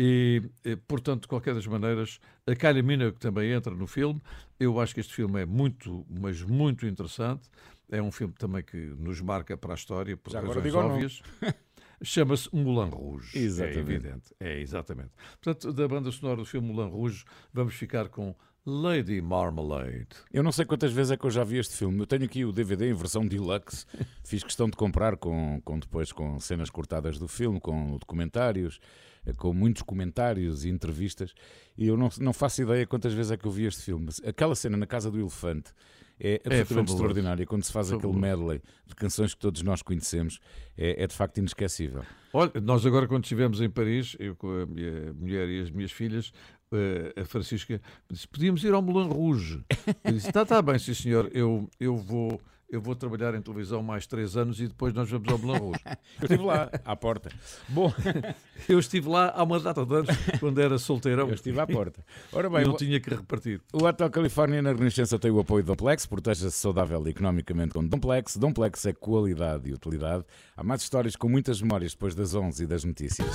[SPEAKER 3] E, eh, portanto, de qualquer das maneiras, a Kylie Minogue também entra no filme. Eu acho que este filme é muito, mas muito interessante. É um filme também que nos marca para a história, por
[SPEAKER 2] Já agora
[SPEAKER 3] razões óbvias. Chama-se Moulin Rouge.
[SPEAKER 2] Exatamente.
[SPEAKER 3] É evidente. É, exatamente. Portanto, da banda sonora do filme Moulin Rouge, vamos ficar com Lady Marmalade.
[SPEAKER 2] Eu não sei quantas vezes é que eu já vi este filme. Eu tenho aqui o DVD em versão deluxe. Fiz questão de comprar com, com depois com cenas cortadas do filme, com documentários, eh, com muitos comentários e entrevistas. E eu não, não faço ideia quantas vezes é que eu vi este filme. Mas Aquela cena na casa do elefante é absolutamente
[SPEAKER 3] fabuloso.
[SPEAKER 2] extraordinária. Quando se faz
[SPEAKER 3] Fabuloso.
[SPEAKER 2] aquele medley de canções que todos nós conhecemos, é, é de facto inesquecível.
[SPEAKER 3] Olha, nós agora quando estivemos em Paris, eu com a minha mulher e as minhas filhas, eh, a Francisca disse, podíamos ir ao Moulin Rouge. Eu disse, está tá bem, sim senhor, eu, eu vou... eu vou trabalhar em televisão mais três anos e depois nós vamos ao Belarus.
[SPEAKER 11] Eu estive lá, à porta. Bom,
[SPEAKER 3] eu estive lá há uma data de anos, quando era solteirão.
[SPEAKER 11] eu estive à porta. Ora bem,
[SPEAKER 3] não tinha que repartir.
[SPEAKER 11] o Hotel Califórnia na Renascença tem o apoio do Domplex, proteja-se saudável economicamente com Domplex. Domplex é qualidade e utilidade. Há mais histórias com muitas memórias depois das 11 e das notícias.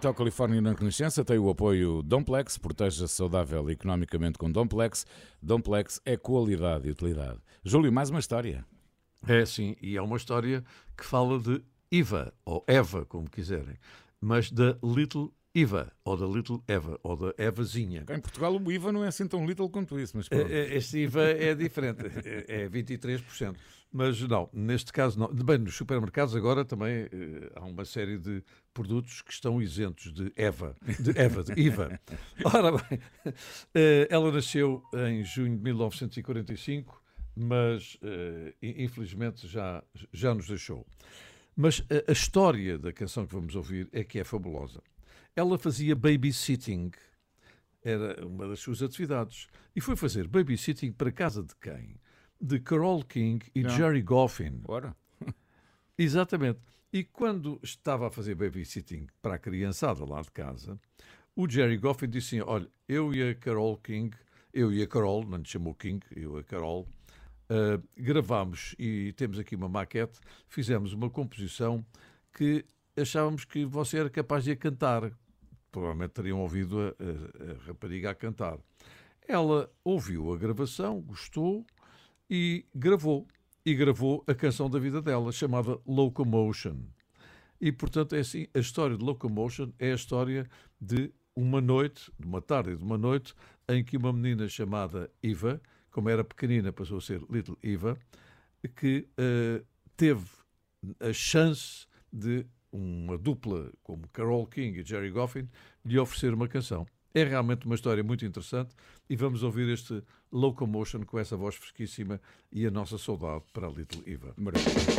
[SPEAKER 11] Hotel Califórnia na Renascença. Tem o apoio Domplex. Proteja-se saudável economicamente com Domplex. Domplex é qualidade e utilidade. Júlio, mais uma história.
[SPEAKER 3] É sim, e é uma história que fala de Eva, ou Eva, como quiserem, mas da Little Eva, ou da Little Eva, ou da Evazinha.
[SPEAKER 11] Em Portugal o IVA não é assim tão little quanto isso, mas pronto.
[SPEAKER 3] É- é- Este IVA é diferente, é é 23%. Mas não, neste caso não. Bem, nos supermercados agora também eh, há uma série de produtos que estão isentos de EVA, de EVA, de IVA. Ora bem, eh, ela nasceu em junho de 1945, mas eh, in- infelizmente já, já nos deixou. Mas a, história da canção que vamos ouvir é que é fabulosa. Ela fazia babysitting, era uma das suas atividades, e foi fazer babysitting para casa de quem? De Carole King e
[SPEAKER 11] Não.
[SPEAKER 3] Jerry Goffin.
[SPEAKER 11] Ora,
[SPEAKER 3] Exatamente. E quando estava a fazer babysitting para a criançada lá de casa, o Jerry Goffin disse assim: Olha, eu e a Carole King, eu e a Carole, não lhe chamou King, eu e a Carole, Uh, gravámos e temos aqui uma maquete, fizemos uma composição que achávamos que você era capaz de a cantar. Provavelmente teriam ouvido a, a- a rapariga a cantar. Ela ouviu a gravação, gostou e gravou. E gravou a canção da vida dela, chamada Locomotion. E, portanto, é assim, a história de Locomotion é a história de uma noite, de uma tarde e de uma noite, em que uma menina chamada Eva, como era pequenina, passou a ser Little Eva, que eh, teve a chance de uma dupla como Carole King e Jerry Goffin lhe oferecer uma canção. É realmente uma história muito interessante e vamos ouvir este Locomotion com essa voz fresquíssima e a nossa saudade para Little Eva.
[SPEAKER 12] Everybody's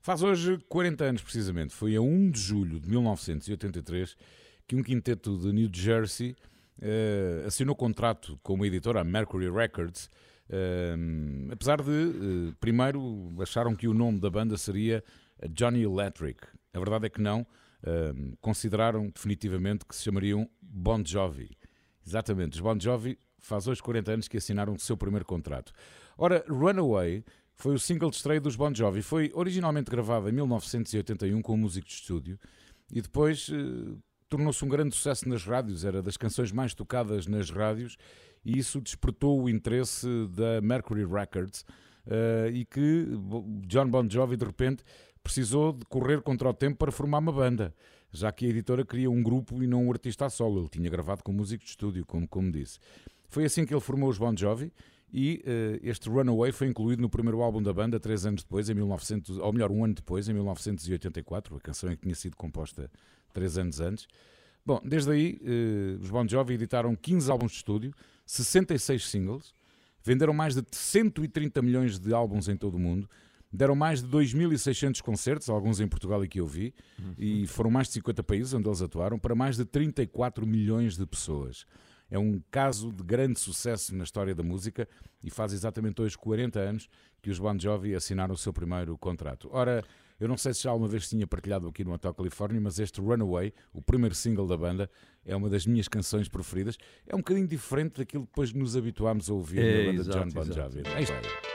[SPEAKER 2] Faz hoje 40 anos, precisamente. Foi a 1 de julho de 1983 que um quinteto de New Jersey eh, assinou contrato com uma editora, a Mercury Records, eh, apesar de, eh, primeiro, acharam que o nome da banda seria Johnny Electric. A verdade é que não. consideraram definitivamente que se chamariam Bon Jovi. Exatamente, os Bon Jovi faz hoje 40 anos que assinaram o seu primeiro contrato. Ora, Runaway foi o single de estreia dos Bon Jovi. Foi originalmente gravado em 1981 com um músico de estúdio e depois eh, tornou-se um grande sucesso nas rádios, era das canções mais tocadas nas rádios e isso despertou o interesse da Mercury Records eh, e que John Bon Jovi de repente precisou de correr contra o tempo para formar uma banda, já que a editora queria um grupo e não um artista a solo. Ele tinha gravado com músico de estúdio, como, como disse. Foi assim que ele formou os Bon Jovi e eh, este Runaway foi incluído no primeiro álbum da banda três anos depois, em 1900, ou melhor, um ano depois, em 1984. A canção é que tinha sido composta três anos antes. Bom, desde aí, eh, os Bon Jovi editaram 15 álbuns de estúdio, 66 singles, venderam mais de 130 milhões de álbuns em todo o mundo, deram mais de 2.600 concertos, alguns em Portugal e que eu vi, e foram mais de 50 países onde eles atuaram, para mais de 34 milhões de pessoas. É um caso de grande sucesso na história da música e faz exatamente hoje 40 anos que os Bon Jovi assinaram o seu primeiro contrato. Ora, eu não sei se já alguma vez tinha partilhado aqui no Hotel Califórnia, mas este Runaway, o primeiro single da banda, é uma das minhas canções preferidas. É um bocadinho diferente daquilo que depois nos habituámos a ouvir
[SPEAKER 3] É,
[SPEAKER 2] na banda de
[SPEAKER 3] exato,
[SPEAKER 2] John Bon. Jovi. É isto.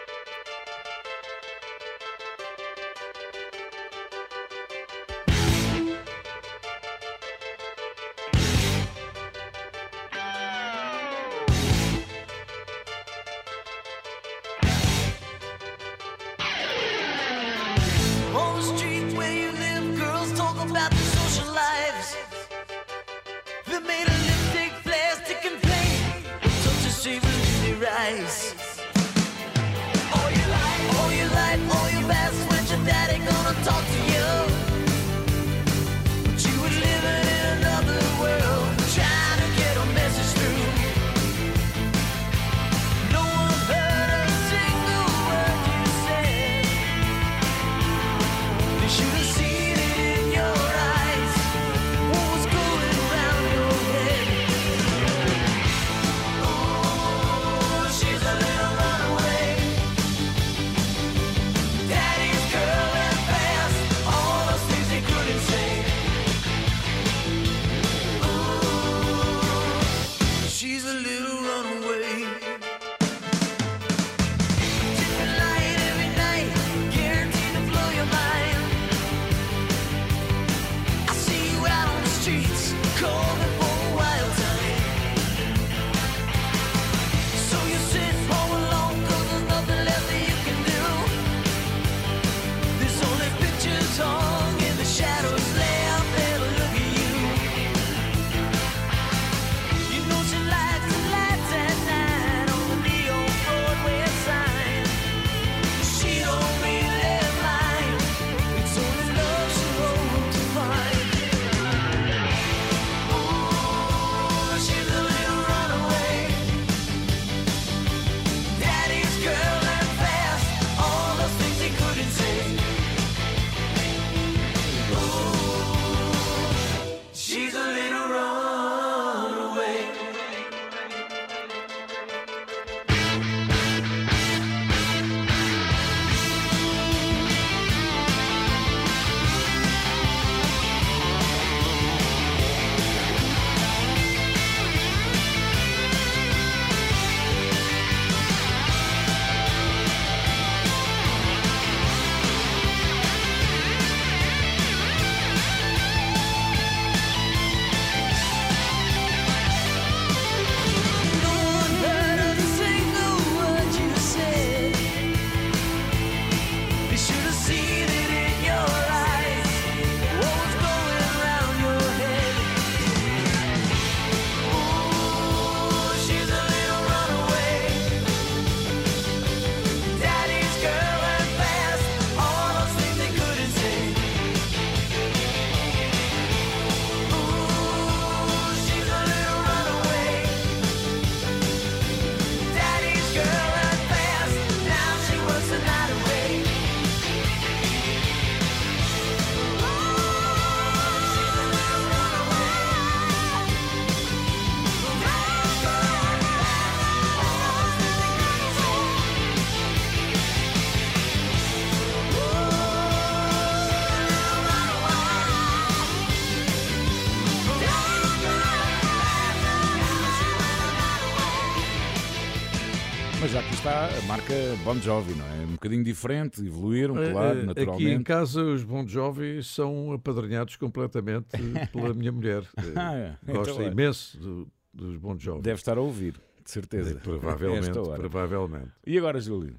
[SPEAKER 2] Bon Jovi, não é? Um bocadinho diferente, evoluíram,
[SPEAKER 3] Eh,
[SPEAKER 2] claro,
[SPEAKER 3] eh, Aqui em
[SPEAKER 2] naturalmente.
[SPEAKER 3] casa os Bon Jovi são apadrinhados completamente pela minha mulher.
[SPEAKER 2] Ah, é. Então,
[SPEAKER 3] Gosta
[SPEAKER 2] olha.
[SPEAKER 3] imenso do- dos Bon Jovi.
[SPEAKER 2] Deve estar a ouvir, de certeza.
[SPEAKER 3] Eh, Provavelmente, provavelmente.
[SPEAKER 2] E agora, Júlio?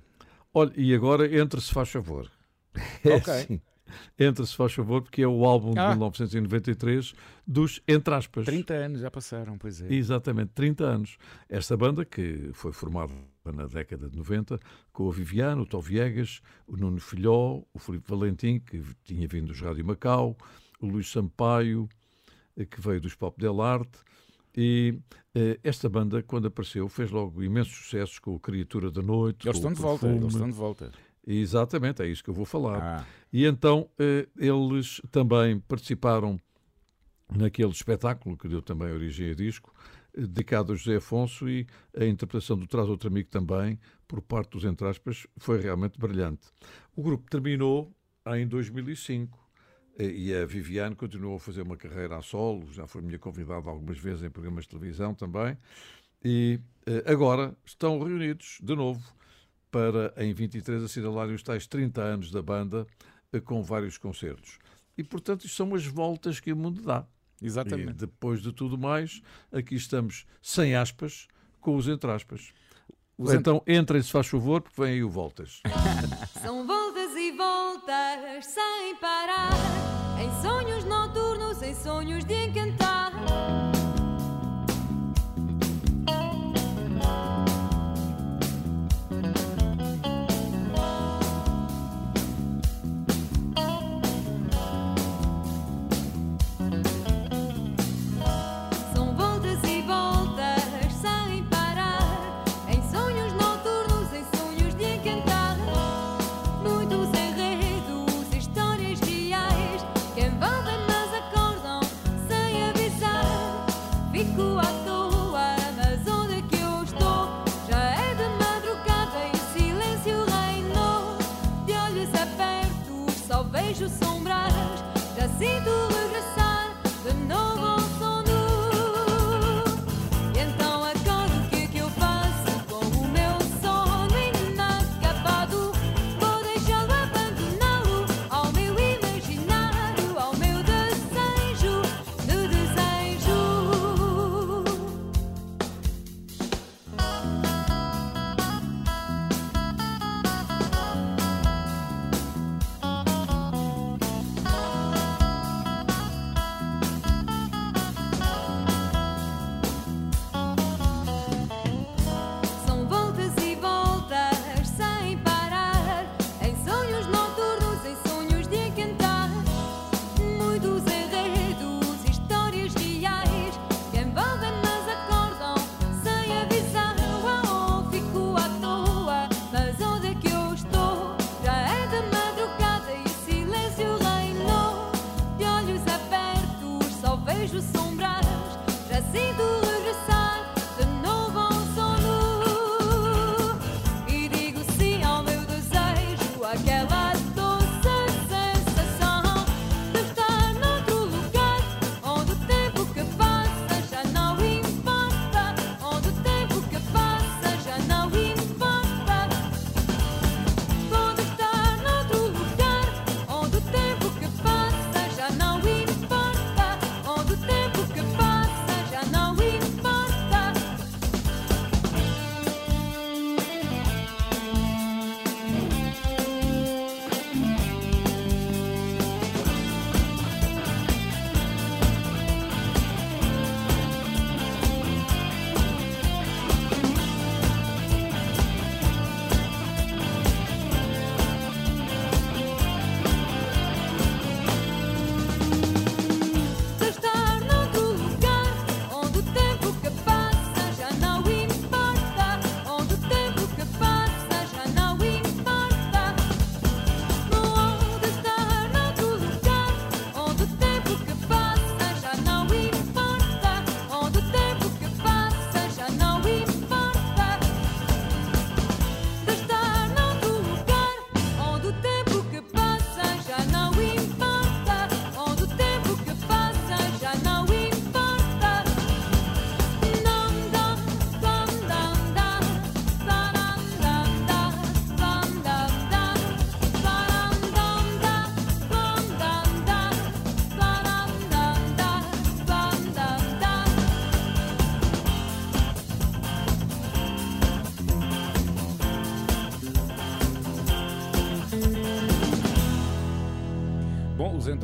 [SPEAKER 3] Olha, e agora entre-se faz favor. É
[SPEAKER 2] Ok.
[SPEAKER 3] assim. Entre-se faz favor, porque é o álbum de
[SPEAKER 2] Ah.
[SPEAKER 3] 1993 dos Entre aspas.
[SPEAKER 2] 30 anos já passaram, pois é.
[SPEAKER 3] Exatamente, 30 anos. Esta banda, que foi formada na década de 90, com o Viviano, o Tó Viegas, o Nuno Filhó, o Filipe Valentim, que tinha vindo dos Rádio Macau, o Luís Sampaio, eh, que veio dos Pop Del Arte. E eh, esta banda, quando apareceu, fez logo imensos sucessos com o Criatura da Noite.
[SPEAKER 2] Eles estão de volta, eles estão de volta.
[SPEAKER 3] Exatamente, é isso que eu vou falar.
[SPEAKER 2] Ah.
[SPEAKER 3] E então eh, eles também participaram naquele espetáculo que deu também origem a disco, dedicado a José Afonso e a interpretação do Traz Outro Amigo também, por parte dos entre aspas, foi realmente brilhante. O grupo terminou em 2005 eh, e a Viviane continuou a fazer uma carreira a solo, já foi minha convidada algumas vezes em programas de televisão também, e eh, agora estão reunidos de novo para em 23 assinalarem os tais 30 anos da banda eh, com vários concertos. E portanto, isto são as voltas que o mundo dá.
[SPEAKER 2] Exatamente.
[SPEAKER 3] E depois de tudo mais, aqui estamos sem aspas, com os entre aspas.
[SPEAKER 2] Os
[SPEAKER 3] então entrem, se faz favor, porque vem aí o Voltas.
[SPEAKER 13] São voltas e voltas sem parar, em sonhos noturnos, em sonhos de encantar. Sinto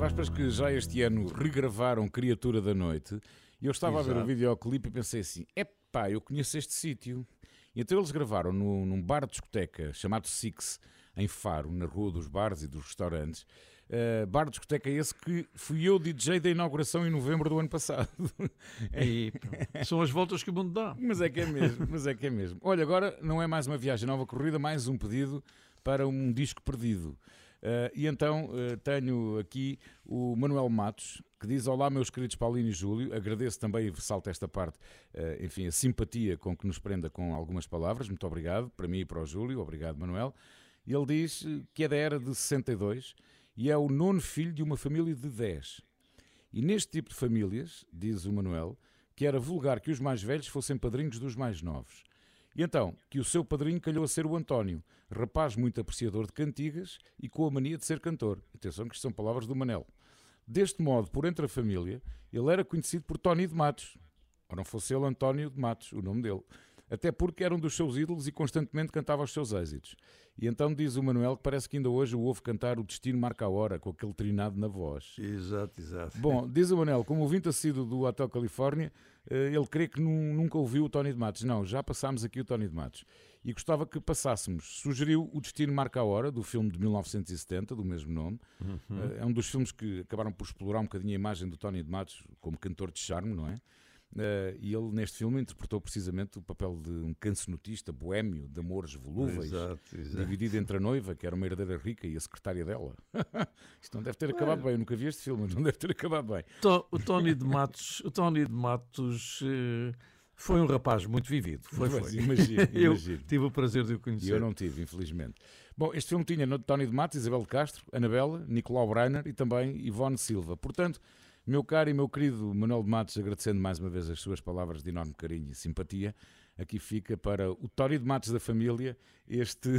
[SPEAKER 2] Bom, os entre aspas que já este ano regravaram Criatura da Noite, e eu estava a ver o
[SPEAKER 3] Exato.
[SPEAKER 2] videoclipe e pensei assim: epá, eu conheço este sítio. E então eles gravaram no- num bar de discoteca chamado Six, em Faro, na Rua dos Bares e dos Restaurantes. Uh, bar de discoteca esse que fui eu DJ da inauguração em novembro do ano passado.
[SPEAKER 3] E são as voltas que o mundo dá.
[SPEAKER 2] Mas é que é mesmo, mas é que é mesmo. Olha, agora não é mais uma viagem nova corrida, mais um pedido para um disco perdido. Uh, e então uh, tenho aqui o Manuel Matos, que diz: Olá, meus queridos Paulinho e Júlio. Agradeço também, e salto esta parte, uh, enfim, a simpatia com que nos prenda com algumas palavras. Muito obrigado, para mim e para o Júlio. Obrigado, Manuel. Ele diz que é da era de 62 e é o nono filho de uma família de 10. E neste tipo de famílias, diz o Manuel, que era vulgar que os mais velhos fossem padrinhos dos mais novos. E então, que o seu padrinho calhou a ser o António, rapaz muito apreciador de cantigas e com a mania de ser cantor. Atenção que isto são palavras do Manel. Deste modo, por entre a família, ele era conhecido por Tony de Matos. Ou não fosse ele António de Matos, o nome dele. Até porque era um dos seus ídolos e constantemente cantava os seus êxitos. E então diz o Manuel que parece que ainda hoje o ouve cantar O Destino Marca a Hora, com aquele trinado na voz.
[SPEAKER 3] Exato, exato.
[SPEAKER 2] Bom, diz o Manel, como ouvinte assíduo do Hotel Califórnia, eh, ele crê que nu- nunca ouviu o Tony de Matos. Não, já passámos aqui o Tony de Matos. E gostava que passássemos. Sugeriu O Destino Marca a Hora, do filme de 1970, do mesmo nome.
[SPEAKER 3] Uhum.
[SPEAKER 2] Eh, É um dos filmes que acabaram por explorar um bocadinho a imagem do Tony de Matos como cantor de charme, não é? Eh, e ele neste filme interpretou precisamente o papel de um cancionotista boémio de amores volúveis,
[SPEAKER 3] Exato, exato.
[SPEAKER 2] dividido entre a noiva, que era uma herdeira rica, e a secretária dela. Isto não deve ter acabado bem, eu nunca vi este filme, mas não deve ter acabado bem.
[SPEAKER 3] O Tony de Matos, o Tony de Matos eh, foi um rapaz muito vivido. Foi, foi.
[SPEAKER 2] imagino,
[SPEAKER 3] Eu
[SPEAKER 2] imagino.
[SPEAKER 3] tive o prazer de o
[SPEAKER 2] E
[SPEAKER 3] conhecer.
[SPEAKER 2] eu não tive, infelizmente. Bom, este filme tinha Tony de Matos, Isabel de Castro, Anabela, Nicolau Breiner e também Ivone Silva. Portanto, meu caro e meu querido Manuel de Matos, agradecendo mais uma vez as suas palavras de enorme carinho e simpatia, aqui fica para o Tony de Matos da família este,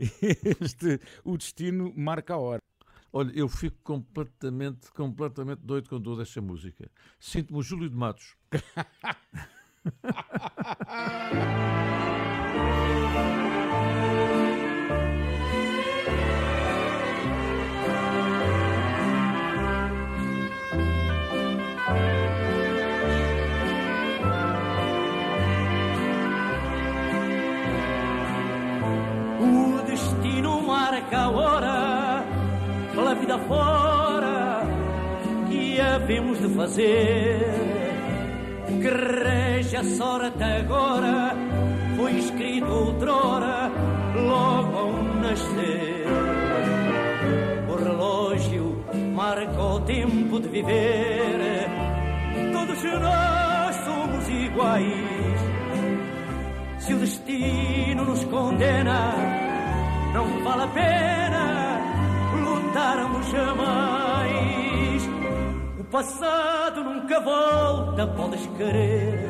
[SPEAKER 2] este O Destino Marca a Hora.
[SPEAKER 3] Olha, eu fico completamente, completamente doido quando ouço esta música. Sinto-me o Júlio de Matos.
[SPEAKER 14] a hora, pela vida fora, que havemos de fazer. Que rege a sorte agora, foi escrito outrora, logo ao nascer. O relógio marca o tempo de viver, todos nós somos iguais. Se o destino nos condena, não vale a pena lutarmos jamais. O passado nunca volta, podes querer.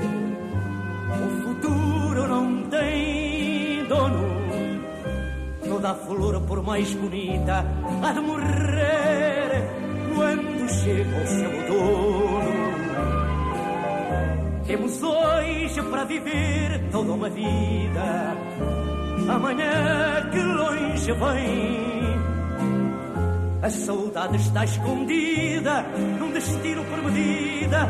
[SPEAKER 14] O futuro não tem dono. Toda a flor, por mais bonita, há de morrer quando chega o seu dono. Temos hoje para viver toda uma vida. Amanhã que longe vem. A saudade está escondida num destino por medida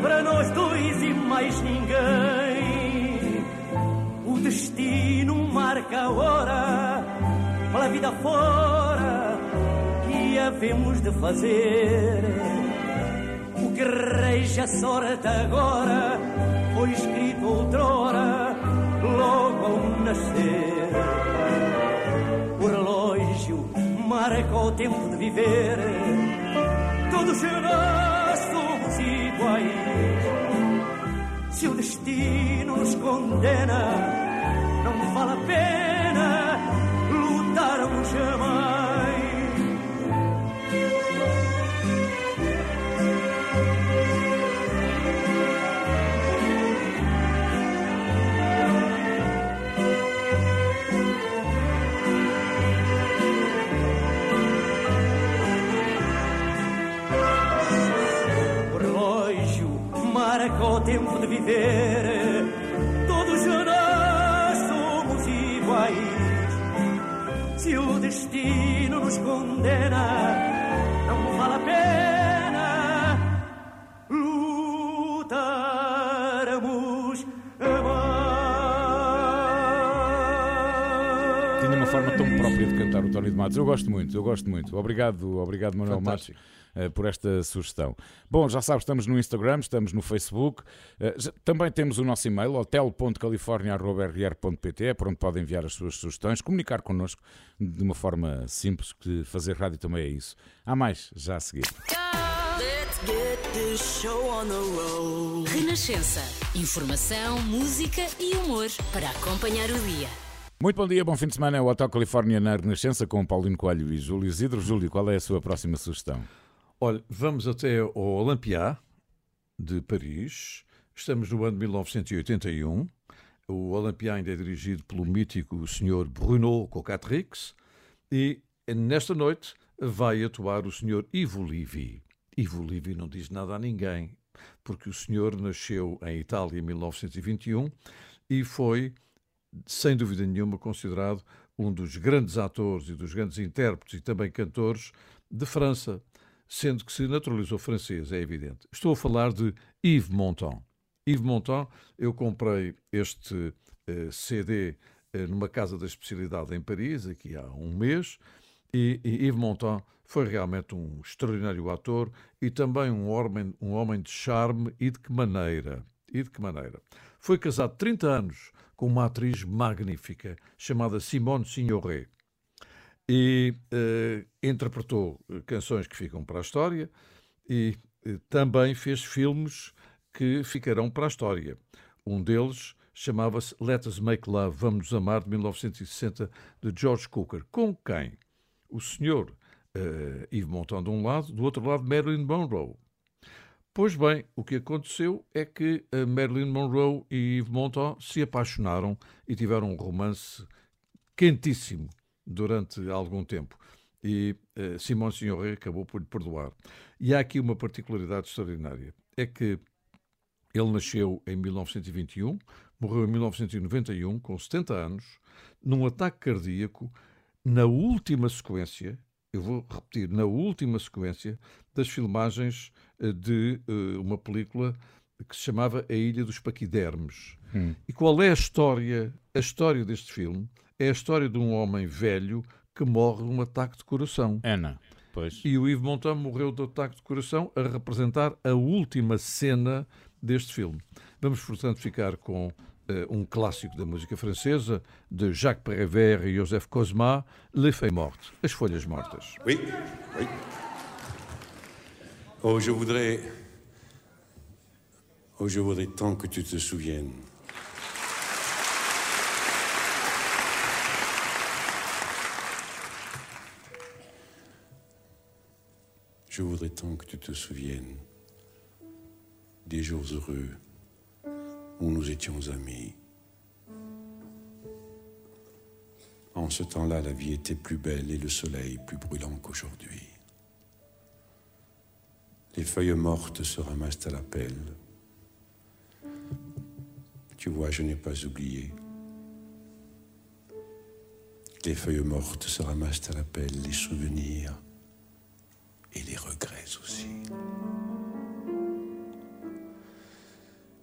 [SPEAKER 14] para nós dois e mais ninguém. O destino marca a hora pela vida fora que havemos de fazer. O que reja a sorte agora foi escrito outrora, logo ao nascer. O relógio marca o tempo de viver, todos nós somos iguais. Se o destino nos condena, não vale a pena lutarmos jamais. Marca o tempo de viver. Todos nós somos iguais. Se o destino nos condena, não vale a pena lutarmos mais.
[SPEAKER 2] Tinha uma forma tão própria de cantar o Tony de Matos. Eu gosto muito, eu gosto muito. Obrigado, obrigado Manuel Matos,
[SPEAKER 3] Fantástico.
[SPEAKER 2] eh, por esta sugestão. Bom, já sabes, estamos no Instagram, estamos no Facebook. eh, Também temos o nosso e-mail, hotel.california.rr.pt, é para onde podem enviar as suas sugestões, comunicar connosco de uma forma simples, que fazer rádio também é isso. Há mais, já a seguir.
[SPEAKER 1] Let's get this show on the road. Renascença. Informação, música e humor para acompanhar o dia.
[SPEAKER 2] Muito bom dia, bom fim de semana. É o Hotel Califórnia na Renascença com Paulino Coelho e Júlio Isidro. Júlio, qual é a sua próxima sugestão?
[SPEAKER 3] Olha, vamos até ao Olympia de Paris. Estamos no ano de 1981. O Olympia ainda é dirigido pelo mítico Sr. Bruno Cocatrix. E nesta noite vai atuar o Sr. Ivo Livi. Ivo Livi não diz nada a ninguém, porque o senhor nasceu em Itália em 1921 e foi, sem dúvida nenhuma, considerado um dos grandes atores e dos grandes intérpretes e também cantores de França, sendo que se naturalizou francês, é evidente. Estou a falar de Yves Montand. Yves Montand, eu comprei este eh, CD eh, numa casa da especialidade em Paris, aqui há um mês, e, e Yves Montand Foi realmente um extraordinário ator e também um homem, um homem de charme e de que maneira. E de que maneira. Foi casado 30 anos com uma atriz magnífica chamada Simone Signoret e eh, interpretou eh, canções que ficam para a história e eh, também fez filmes que ficarão para a história. Um deles chamava-se Let Us Make Love, Vamos Nos Amar, de 1960, de George Cooker. Com quem? O senhor eh, Yves Montand de um lado, do outro lado Marilyn Monroe. Pois bem, o que aconteceu é que Marilyn Monroe e Yves Montand se apaixonaram e tiveram um romance quentíssimo durante algum tempo. E uh, Simone Signoret acabou por lhe perdoar. E há aqui uma particularidade extraordinária. É que ele nasceu em 1921, morreu em 1991, com 70 anos, num ataque cardíaco, na última sequência, eu vou repetir, na última sequência das filmagens eh, de eh, uma película que se chamava A Ilha dos Paquidermes.
[SPEAKER 2] Hum.
[SPEAKER 3] E qual é a história? A história deste filme é a história de um homem velho que morre de um ataque de coração.
[SPEAKER 2] Ana, pois.
[SPEAKER 3] E o Yves Montand morreu de ataque de coração a representar a última cena deste filme. Vamos, portanto, ficar com eh, um clássico da música francesa de Jacques Prévert e Joseph Cosma, Les Feuilles Mortes, As Folhas Mortas.
[SPEAKER 7] Oui, oui. Oh, je voudrais. Oh, je voudrais tant que tu te souviennes. Je voudrais tant que tu te souviennes des jours heureux où nous étions amis. En ce temps-là, la vie était plus belle et le soleil plus brûlant qu'aujourd'hui. Les feuilles mortes se ramassent à la pelle. Tu vois, je n'ai pas oublié. Les feuilles mortes se ramassent à la pelle, les souvenirs et les regrets aussi.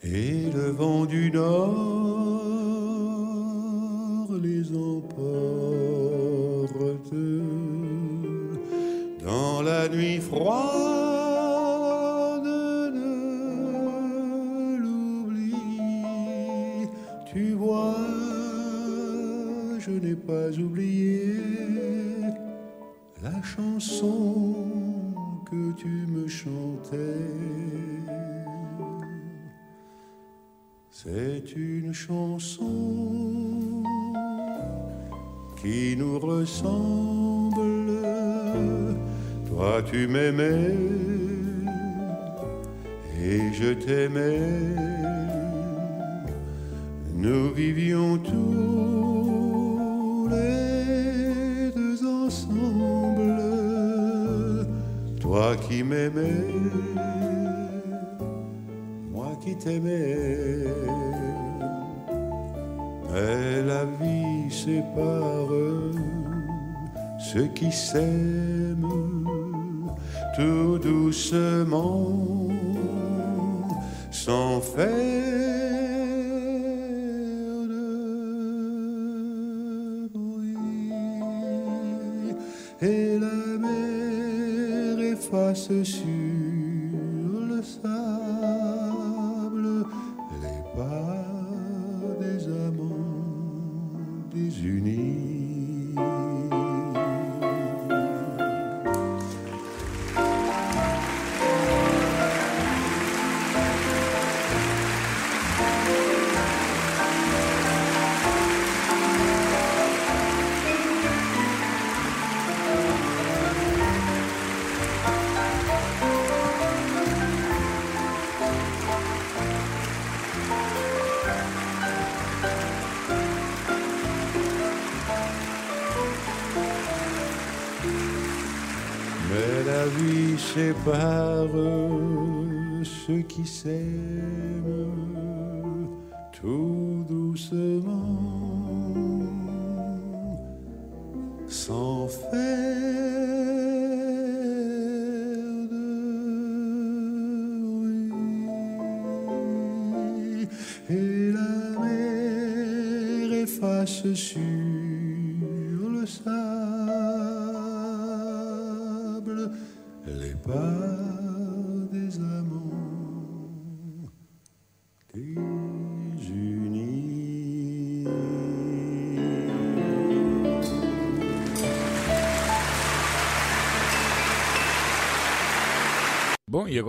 [SPEAKER 7] Et le vent du nord les emporte dans la nuit froide de l'oubli. Tu vois, je n'ai pas oublié la chanson que tu me chantais. C'est une chanson qui nous ressemble. Toi tu m'aimais et je t'aimais. Nous vivions tous les Toi qui m'aimais, moi qui t'aimais. Mais la vie sépare ceux qui s'aiment tout doucement, sans faire
[SPEAKER 2] 思绪。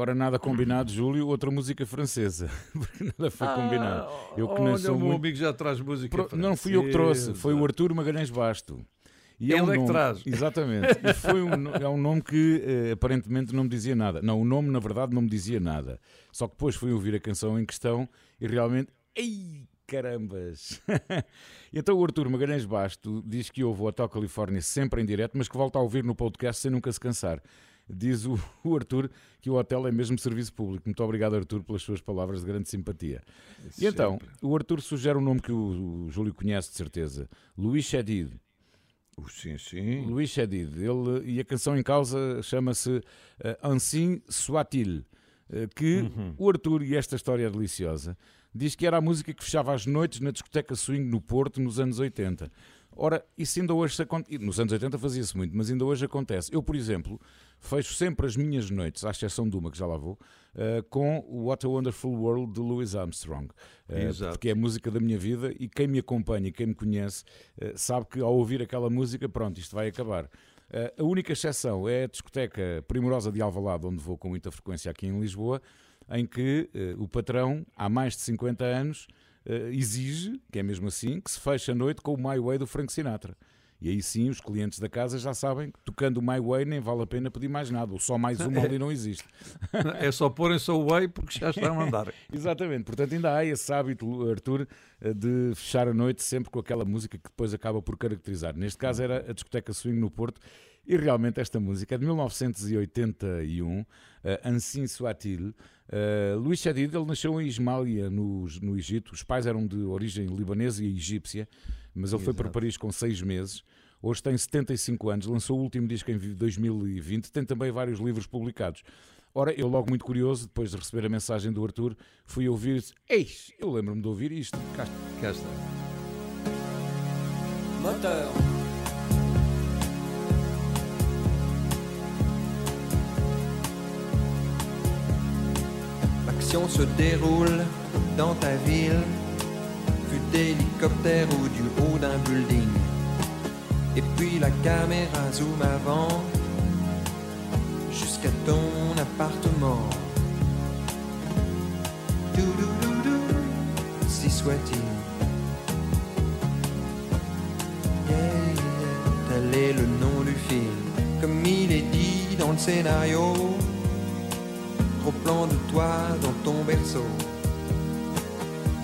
[SPEAKER 2] Agora nada combinado, Júlio, outra música francesa. Porque nada foi combinado. Eu que não
[SPEAKER 3] Ah, olha,
[SPEAKER 2] sou
[SPEAKER 3] o meu
[SPEAKER 2] muito...
[SPEAKER 3] amigo já traz música
[SPEAKER 2] Pro- Não fui eu que trouxe, foi o Artur Magalhães Basto. E
[SPEAKER 3] Ele
[SPEAKER 2] um
[SPEAKER 3] é que traz.
[SPEAKER 2] Exatamente. E foi um, é um nome que eh, aparentemente não me dizia nada. Não, o nome na verdade não me dizia nada. Só que depois fui ouvir a canção em questão e realmente. Ei, carambas! então o Artur Magalhães Basto diz que ouve o Hotel Califórnia sempre em direto, mas que volta a ouvir no podcast sem nunca se cansar. Diz o, o Artur que o hotel é mesmo serviço público. Muito obrigado, Artur, pelas suas palavras de grande simpatia. E então, o Artur sugere um nome que o, o Júlio conhece de certeza: Luís Chedid.
[SPEAKER 3] Sim, sim.
[SPEAKER 2] Luís Chedid. Ele, e a canção em causa chama-se Ainsi Soit-il. eh, Que
[SPEAKER 3] Uhum.
[SPEAKER 2] o Artur, e esta história é deliciosa, diz que era a música que fechava as noites na discoteca swing no Porto nos anos 80. Ora, isso ainda hoje se acontece. Nos anos 80 fazia-se muito, mas ainda hoje acontece. Eu, por exemplo, fecho sempre as minhas noites, à exceção de uma que já lá vou, eh, com o What a Wonderful World de Louis Armstrong.
[SPEAKER 3] Exato.
[SPEAKER 2] porque é a música da minha vida e quem me acompanha e quem me conhece eh, sabe que ao ouvir aquela música, pronto, isto vai acabar. A única exceção é a discoteca Primorosa de Alvalade, onde vou com muita frequência aqui em Lisboa, em que o patrão, há mais de 50 anos, eh, exige, que é mesmo assim, que se feche a noite com o My Way do Frank Sinatra. E aí sim, os clientes da casa já sabem que tocando o My Way nem vale a pena pedir mais nada, ou só mais uma ali não existe.
[SPEAKER 3] É só porem só o whey porque já está a mandar.
[SPEAKER 2] Exatamente, portanto ainda há esse hábito, Arthur, eh, de fechar a noite sempre com aquela música que depois acaba por caracterizar. Neste caso era a discoteca Swing no Porto e realmente esta música é de 1981, uh, Ansin Soit-il. Uh, Luís Chadid, ele nasceu em Ismália, no, no Egito. Os pais eram de origem libanesa e egípcia, mas ele foi para
[SPEAKER 3] Exato.
[SPEAKER 2] Paris com seis meses. Hoje tem 75 anos, lançou o último disco em 2020, tem também vários livros publicados. Ora, eu logo muito curioso, depois de receber a mensagem do Arthur, fui ouvir, eis, eu lembro-me de ouvir isto. Cá está.
[SPEAKER 3] Cá está.
[SPEAKER 15] Moteur.
[SPEAKER 16] Se déroule dans ta ville, vue d'hélicoptère ou du haut d'un building. Et puis la caméra zoom avant jusqu'à ton appartement. Si soit-il. Yeah, tel est le nom du film, comme il est dit dans le scénario. Gros plan de toi dans ton berceau,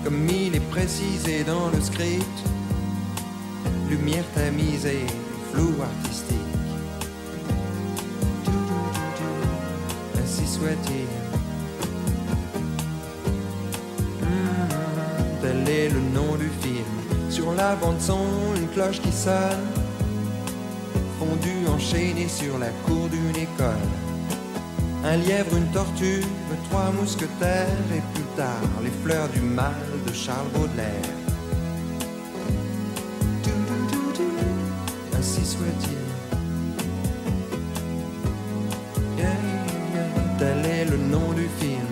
[SPEAKER 16] comme il est précisé dans le script. Lumière tamisée, flou artistique. Ainsi soit-il. Hmm, Tel est le nom du film. Sur la bande son, une cloche qui sonne. Fondu enchaîné sur la cour d'une école. Un lièvre, une tortue, trois mousquetaires et plus tard les fleurs du mal de Charles Baudelaire. Ainsi soit-il. Yeah, Tel est le nom du film.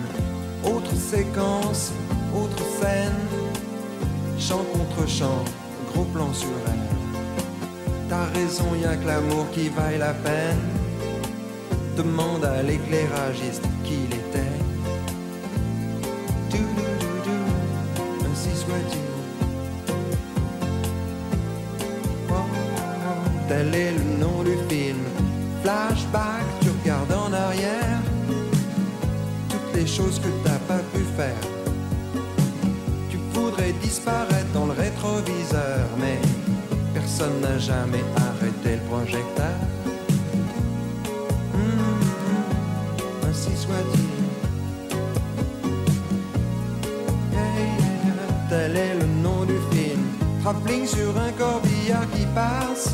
[SPEAKER 16] Autre séquence, autre scène. Chant contre chant, gros plan sur elle. T'as raison, y a que l'amour qui vaille la peine. Demande à l'éclairagiste qui il était. Dou-dou-dou-dou, Ainsi soit-il. Oh, Tel est le nom du film. Flashback, tu regardes en arrière. Toutes les choses que t'as pas pu faire. Tu voudrais disparaître dans le rétroviseur, mais personne n'a jamais arrêté le projecteur. Sur un corbillard qui passe,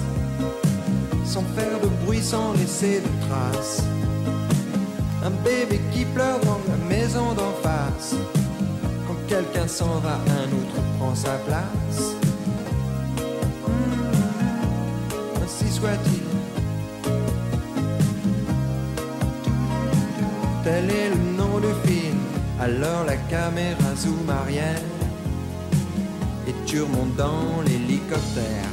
[SPEAKER 16] sans faire de bruit, sans laisser de traces. Un bébé qui pleure dans la maison d'en face. Quand quelqu'un s'en va, un autre prend sa place. Hmm, ainsi soit-il. Tel est le nom du film. Alors la caméra zoom arrière. Voiture monte dans l'hélicoptère.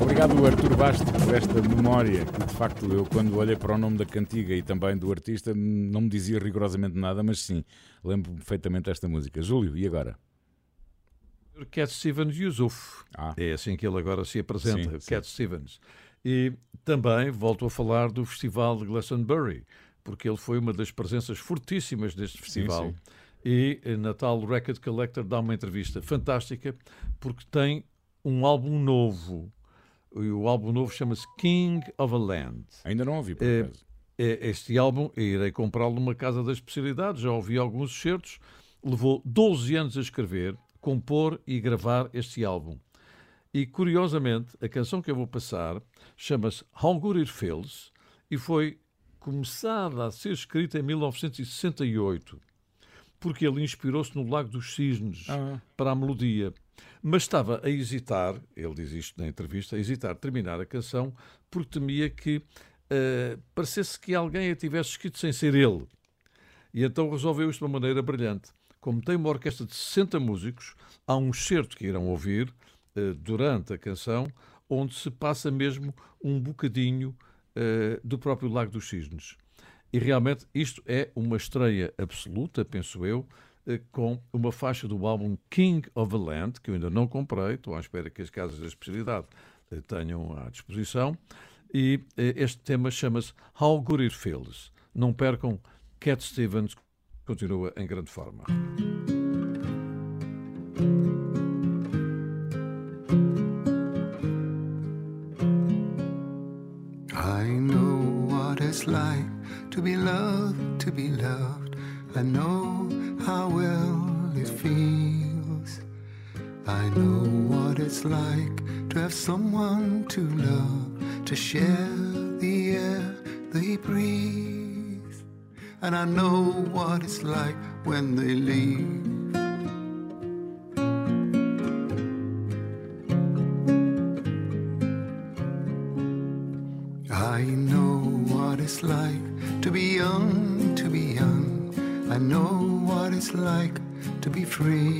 [SPEAKER 2] Obrigado, Artur Basto, por esta memória que, de facto, eu, quando olhei para o nome da cantiga e também do artista, não me dizia rigorosamente nada, mas sim, lembro perfeitamente esta música. Júlio, e agora?
[SPEAKER 3] Cat Stevens Yusuf. É assim que ele agora se apresenta,
[SPEAKER 2] Ah. Sim,
[SPEAKER 3] Cat Stevens. E também volto a falar do Festival de Glastonbury, porque ele foi uma das presenças fortíssimas deste festival.
[SPEAKER 2] sim.
[SPEAKER 3] E eh, na tal Record Collector dá uma entrevista fantástica, porque tem um álbum novo. E o álbum novo chama-se King of a Land.
[SPEAKER 2] Ainda não ouvi, por
[SPEAKER 3] É,
[SPEAKER 2] acaso.
[SPEAKER 3] é este álbum, irei comprá-lo numa casa das especialidades, já ouvi alguns excertos. Levou 12 anos a escrever, compor e gravar este álbum. E curiosamente, a canção que eu vou passar chama-se It Feels e foi começada a ser escrita em 1968, porque ele inspirou-se no Lago dos Cisnes
[SPEAKER 2] Ah.
[SPEAKER 3] para a melodia. Mas estava a hesitar, ele diz isto na entrevista, a hesitar terminar a canção porque temia que eh, parecesse que alguém a tivesse escrito sem ser ele. E então resolveu isto de uma maneira brilhante. Como tem uma orquestra de 60 músicos, há um excerto que irão ouvir eh, durante a canção, onde se passa mesmo um bocadinho eh, do próprio Lago dos Cisnes. E realmente isto é uma estreia absoluta, penso eu, eh, com uma faixa do álbum King of the Land, que eu ainda não comprei, estou à espera que as casas da especialidade tenham à disposição. E este tema chama-se How Good It Feels. Não percam, Cat Stevens continua em grande forma.
[SPEAKER 15] I know what it's like to be loved, to be loved. I know how well it feels. I know what it's like to have someone to love, to share And I know what it's like when they leave. I know what it's like to be young, to be young. I know what it's like to be free.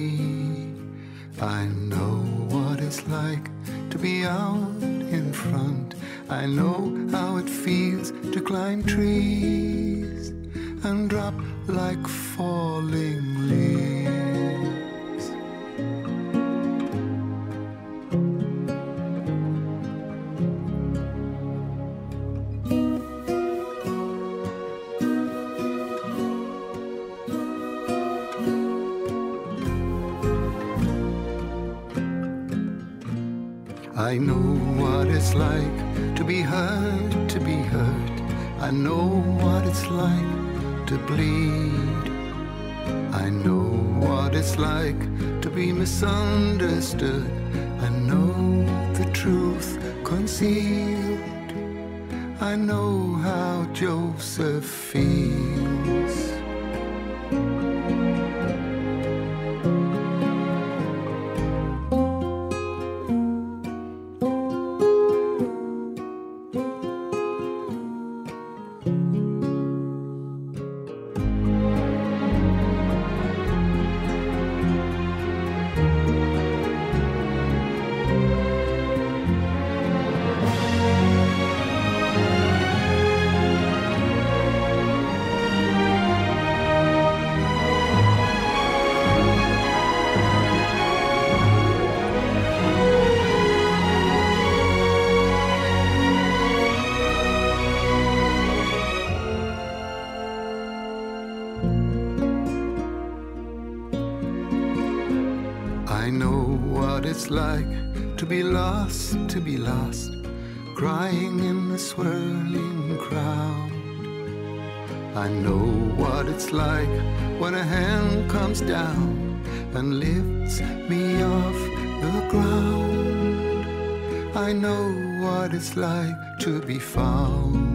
[SPEAKER 15] Like when a hand comes down and lifts me off the ground. I know what it's like to be found.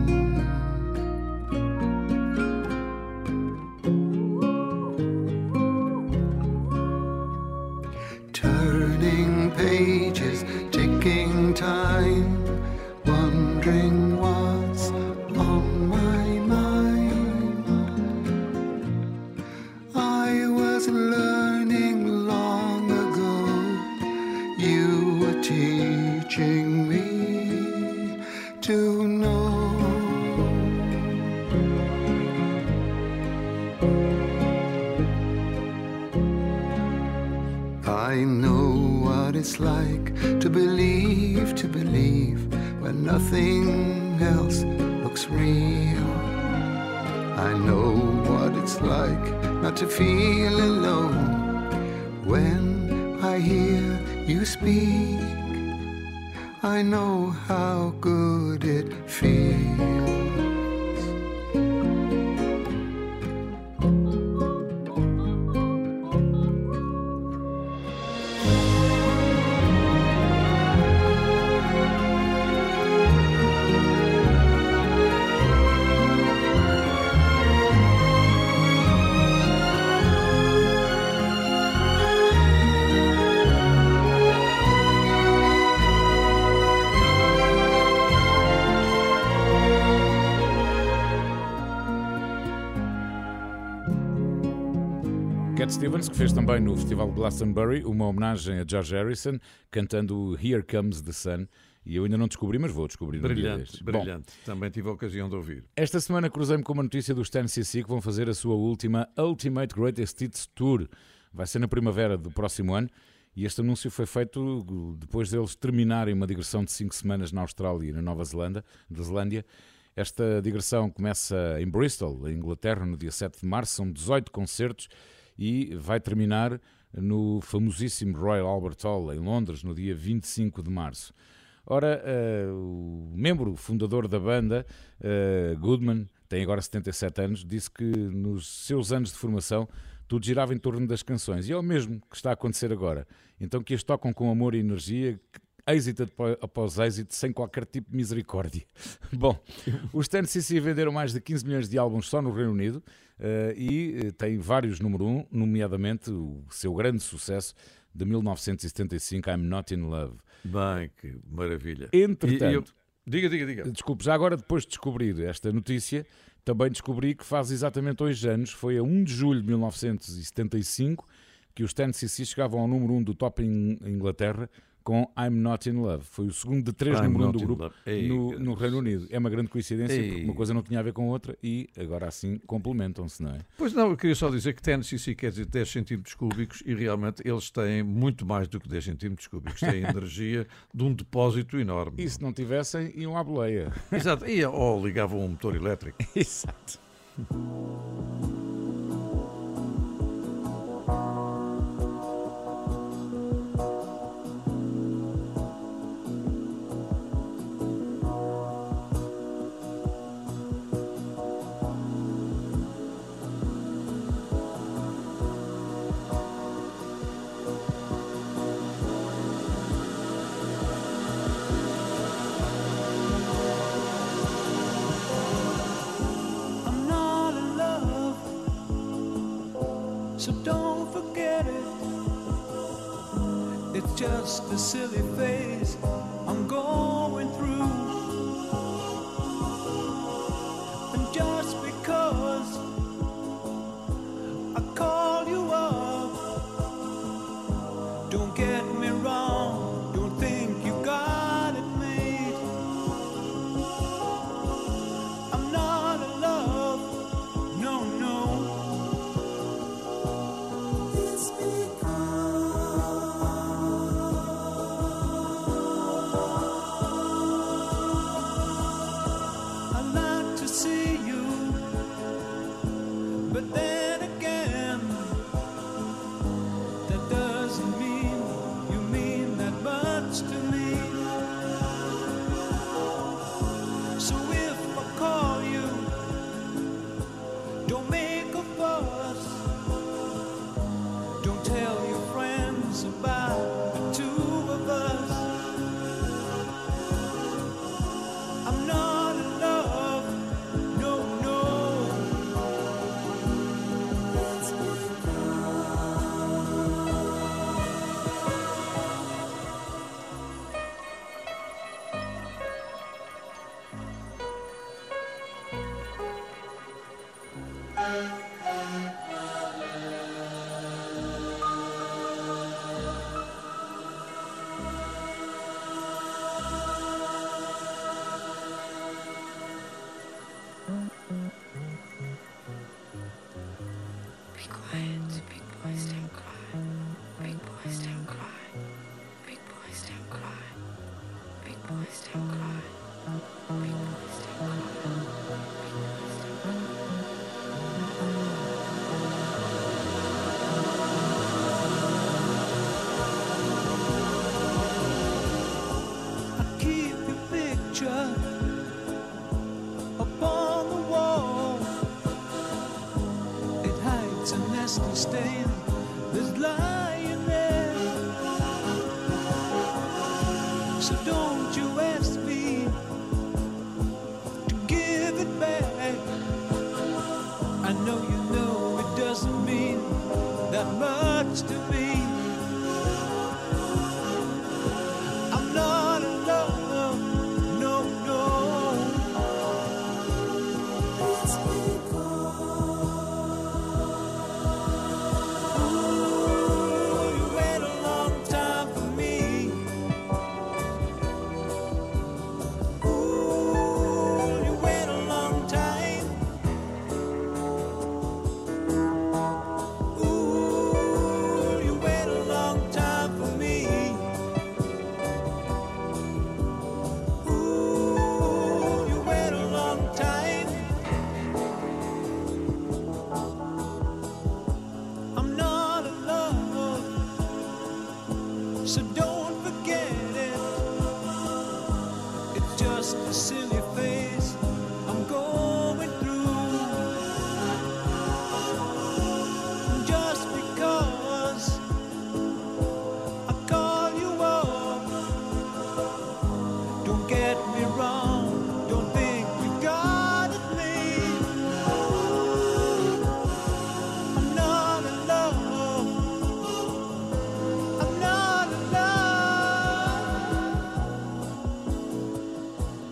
[SPEAKER 15] It's like to believe, to believe when nothing else looks real. I know what it's like not to feel alone when I hear you speak. I know how good it feels.
[SPEAKER 2] Stevens, que fez também no Festival Glastonbury uma homenagem a George Harrison, cantando Here Comes the Sun. E eu ainda não descobri, mas vou descobrir no
[SPEAKER 3] Brilhante.
[SPEAKER 2] Bom,
[SPEAKER 3] brilhante. Também tive a ocasião de ouvir.
[SPEAKER 2] esta semana cruzei-me com uma notícia dos Stan CC que vão fazer a sua última Ultimate Greatest Hits Tour. Vai ser na primavera do próximo ano. E este anúncio foi feito depois deles terminarem uma digressão de 5 semanas na Austrália e na Nova Zelândia. da Zelândia. Esta digressão começa em Bristol, em Inglaterra, no dia 7 de março. São 18 concertos e vai terminar no famosíssimo Royal Albert Hall, em Londres, no dia 25 de março. Ora, eh, o membro fundador da banda, eh, Goodman, tem agora 77 anos, disse que nos seus anos de formação tudo girava em torno das canções. E é o mesmo que está a acontecer agora. Então que as tocam com amor e energia, êxito após êxito, sem qualquer tipo de misericórdia. Bom, os CC venderam mais de 15 milhões de álbuns só no Reino Unido eh, e eh, têm vários número 1, nomeadamente o seu grande sucesso de 1975, I'm Not in Love.
[SPEAKER 3] Bem, que maravilha.
[SPEAKER 2] Entretanto,
[SPEAKER 3] eu- Diga, diga, diga.
[SPEAKER 2] Desculpe, já agora depois de descobrir esta notícia, também descobri que faz exatamente hoje anos, foi a 1 de julho de 1975, que os CC chegavam ao número 1 do top em Inglaterra com I'm Not in Love. Foi o segundo de três
[SPEAKER 3] I'm
[SPEAKER 2] número 1
[SPEAKER 3] Not
[SPEAKER 2] do grupo.
[SPEAKER 3] Ei,
[SPEAKER 2] no, no Reino Unido. É uma grande coincidência,
[SPEAKER 3] Ei.
[SPEAKER 2] porque uma coisa não tinha a ver com outra e agora assim complementam-se, não é?
[SPEAKER 3] Pois não, eu queria só dizer que TNCC quer dizer 10 centímetros cúbicos e realmente eles têm muito mais do que 10 centímetros cúbicos. Têm energia de um depósito enorme.
[SPEAKER 2] E se não tivessem, iam à boleia.
[SPEAKER 3] Exato. E, ou ligavam um motor elétrico.
[SPEAKER 2] Exato.
[SPEAKER 4] so don't forget it. It's just a silly phase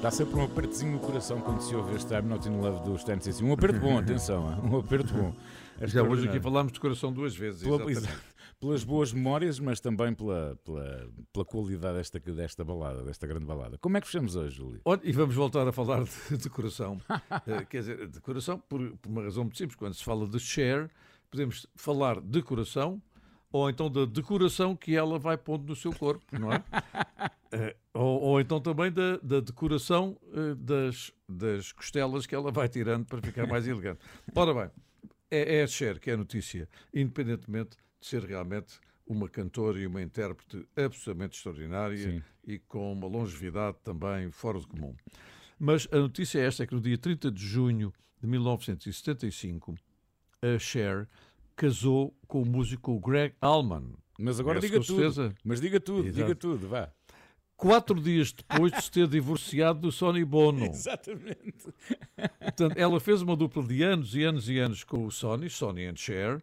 [SPEAKER 2] Dá sempre um apertozinho no coração quando se ouve este I'm Not in Love dos Tennessee. Um aperto bom, atenção, um aperto bom.
[SPEAKER 3] Já hoje aqui falámos de coração duas vezes.
[SPEAKER 2] Pela- exato. pelas boas memórias, mas também pela, pela, pela qualidade desta, desta balada, desta grande balada. Como é que fechamos hoje, Júlio?
[SPEAKER 3] Olha, e vamos voltar a falar de decoração. Eh, quer dizer, decoração por, por uma razão muito simples. Quando se fala de share, podemos falar de decoração ou então da decoração que ela vai pondo no seu corpo, não é? Eh, ou, ou então também da, da decoração eh, das, das costelas que ela vai tirando para ficar mais elegante. Ora bem, é, é a Cher que é a notícia, independentemente de ser realmente uma cantora e uma intérprete absolutamente extraordinária
[SPEAKER 2] Sim.
[SPEAKER 3] e com uma longevidade também fora do comum. Mas a notícia é esta, é que no dia 30 de junho de 1975, a Cher casou com o músico Greg Allman.
[SPEAKER 2] Mas agora diga tudo.
[SPEAKER 3] certeza?
[SPEAKER 2] Mas diga tudo,
[SPEAKER 3] Exato.
[SPEAKER 2] diga tudo, vá.
[SPEAKER 3] Quatro dias depois de se ter divorciado do Sonny Bono.
[SPEAKER 2] Exatamente.
[SPEAKER 3] Portanto, ela fez uma dupla de anos e anos e anos com o Sony, Sony and Cher,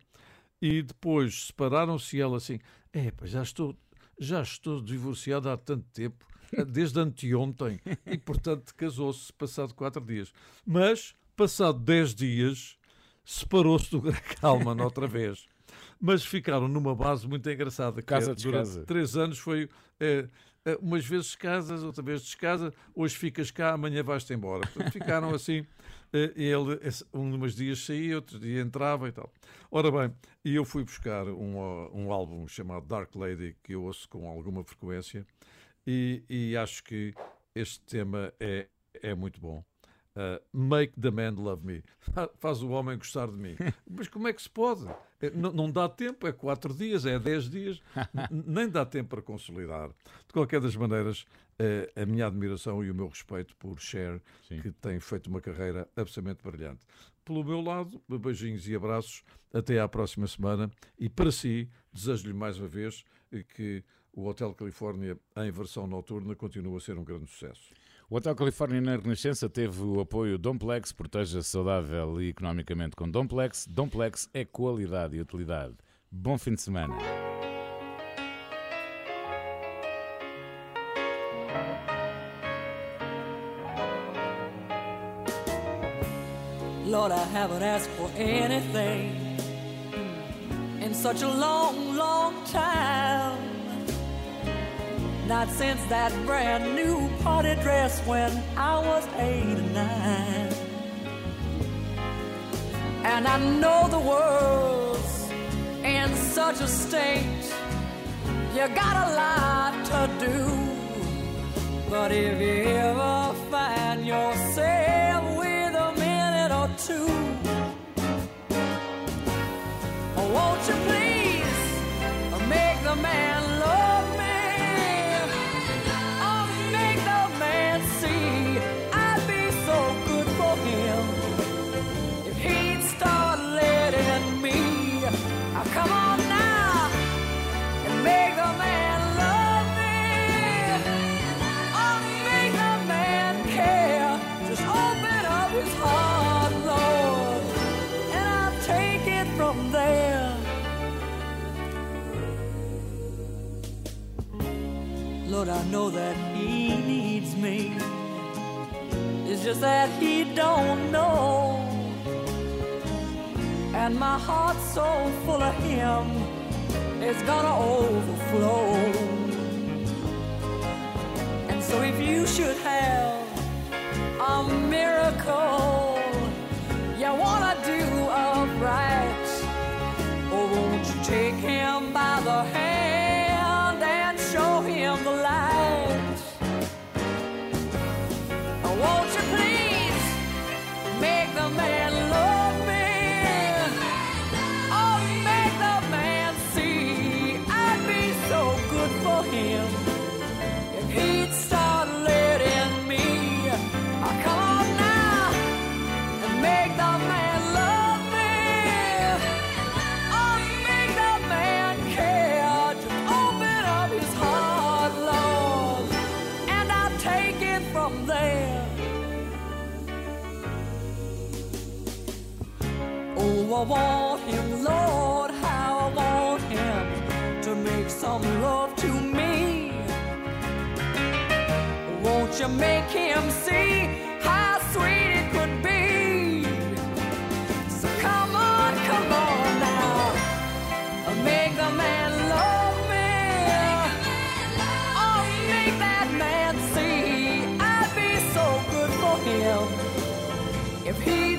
[SPEAKER 3] e depois separaram-se e ela assim, é, já estou, já estou divorciada há tanto tempo, desde anteontem, e portanto casou-se passado quatro dias. Mas, passado dez dias, separou-se do Greg Allman outra vez. Mas ficaram numa base muito engraçada.
[SPEAKER 2] Casa
[SPEAKER 3] é,
[SPEAKER 2] de
[SPEAKER 3] durante
[SPEAKER 2] casa.
[SPEAKER 3] três anos foi... é, é, umas vezes casas, outra vez descasa, hoje ficas cá, amanhã vais-te embora. Portanto, ficaram assim. eh, Ele, um dos dias saía, outro dia entrava e tal. Ora bem, e eu fui buscar um, um álbum chamado Dark Lady, que eu ouço com alguma frequência, e, e acho que este tema é, é muito bom. Uh, make the man love me. Fa- Faz o homem gostar de mim. Mas como é que se pode? É, Não, dá tempo, é quatro dias, é dez dias, nem dá tempo para consolidar. De qualquer das maneiras, eh, a minha admiração e o meu respeito por Cher, que tem feito uma carreira absolutamente brilhante. Pelo meu lado, beijinhos e abraços, até à próxima semana. E para si, desejo-lhe mais uma vez eh, que o Hotel Califórnia, em versão noturna, continue a ser um grande sucesso.
[SPEAKER 2] O Hotel Califórnia na Renascença teve o apoio Domplex, proteja saudável e economicamente com Domplex. Domplex é qualidade e utilidade. Bom fim de semana.
[SPEAKER 10] Lord, I haven't asked for anything in such a long, long time. Not since that brand new party dress when I was eight or nine. And I know the world's in such a state. You got a lot to do. But if you ever find yourself with a minute or two, won't you please make the man Lord, I know that he needs me. It's just that he don't know. And my heart's so full of him, it's gonna overflow. And so if you should have a miracle, you wanna I want him, Lord, how I want him to make some love to me. Won't you make him see how sweet it could be? So come on, come on now, make the man love me. Oh, make that man see I'd be so good for him if letting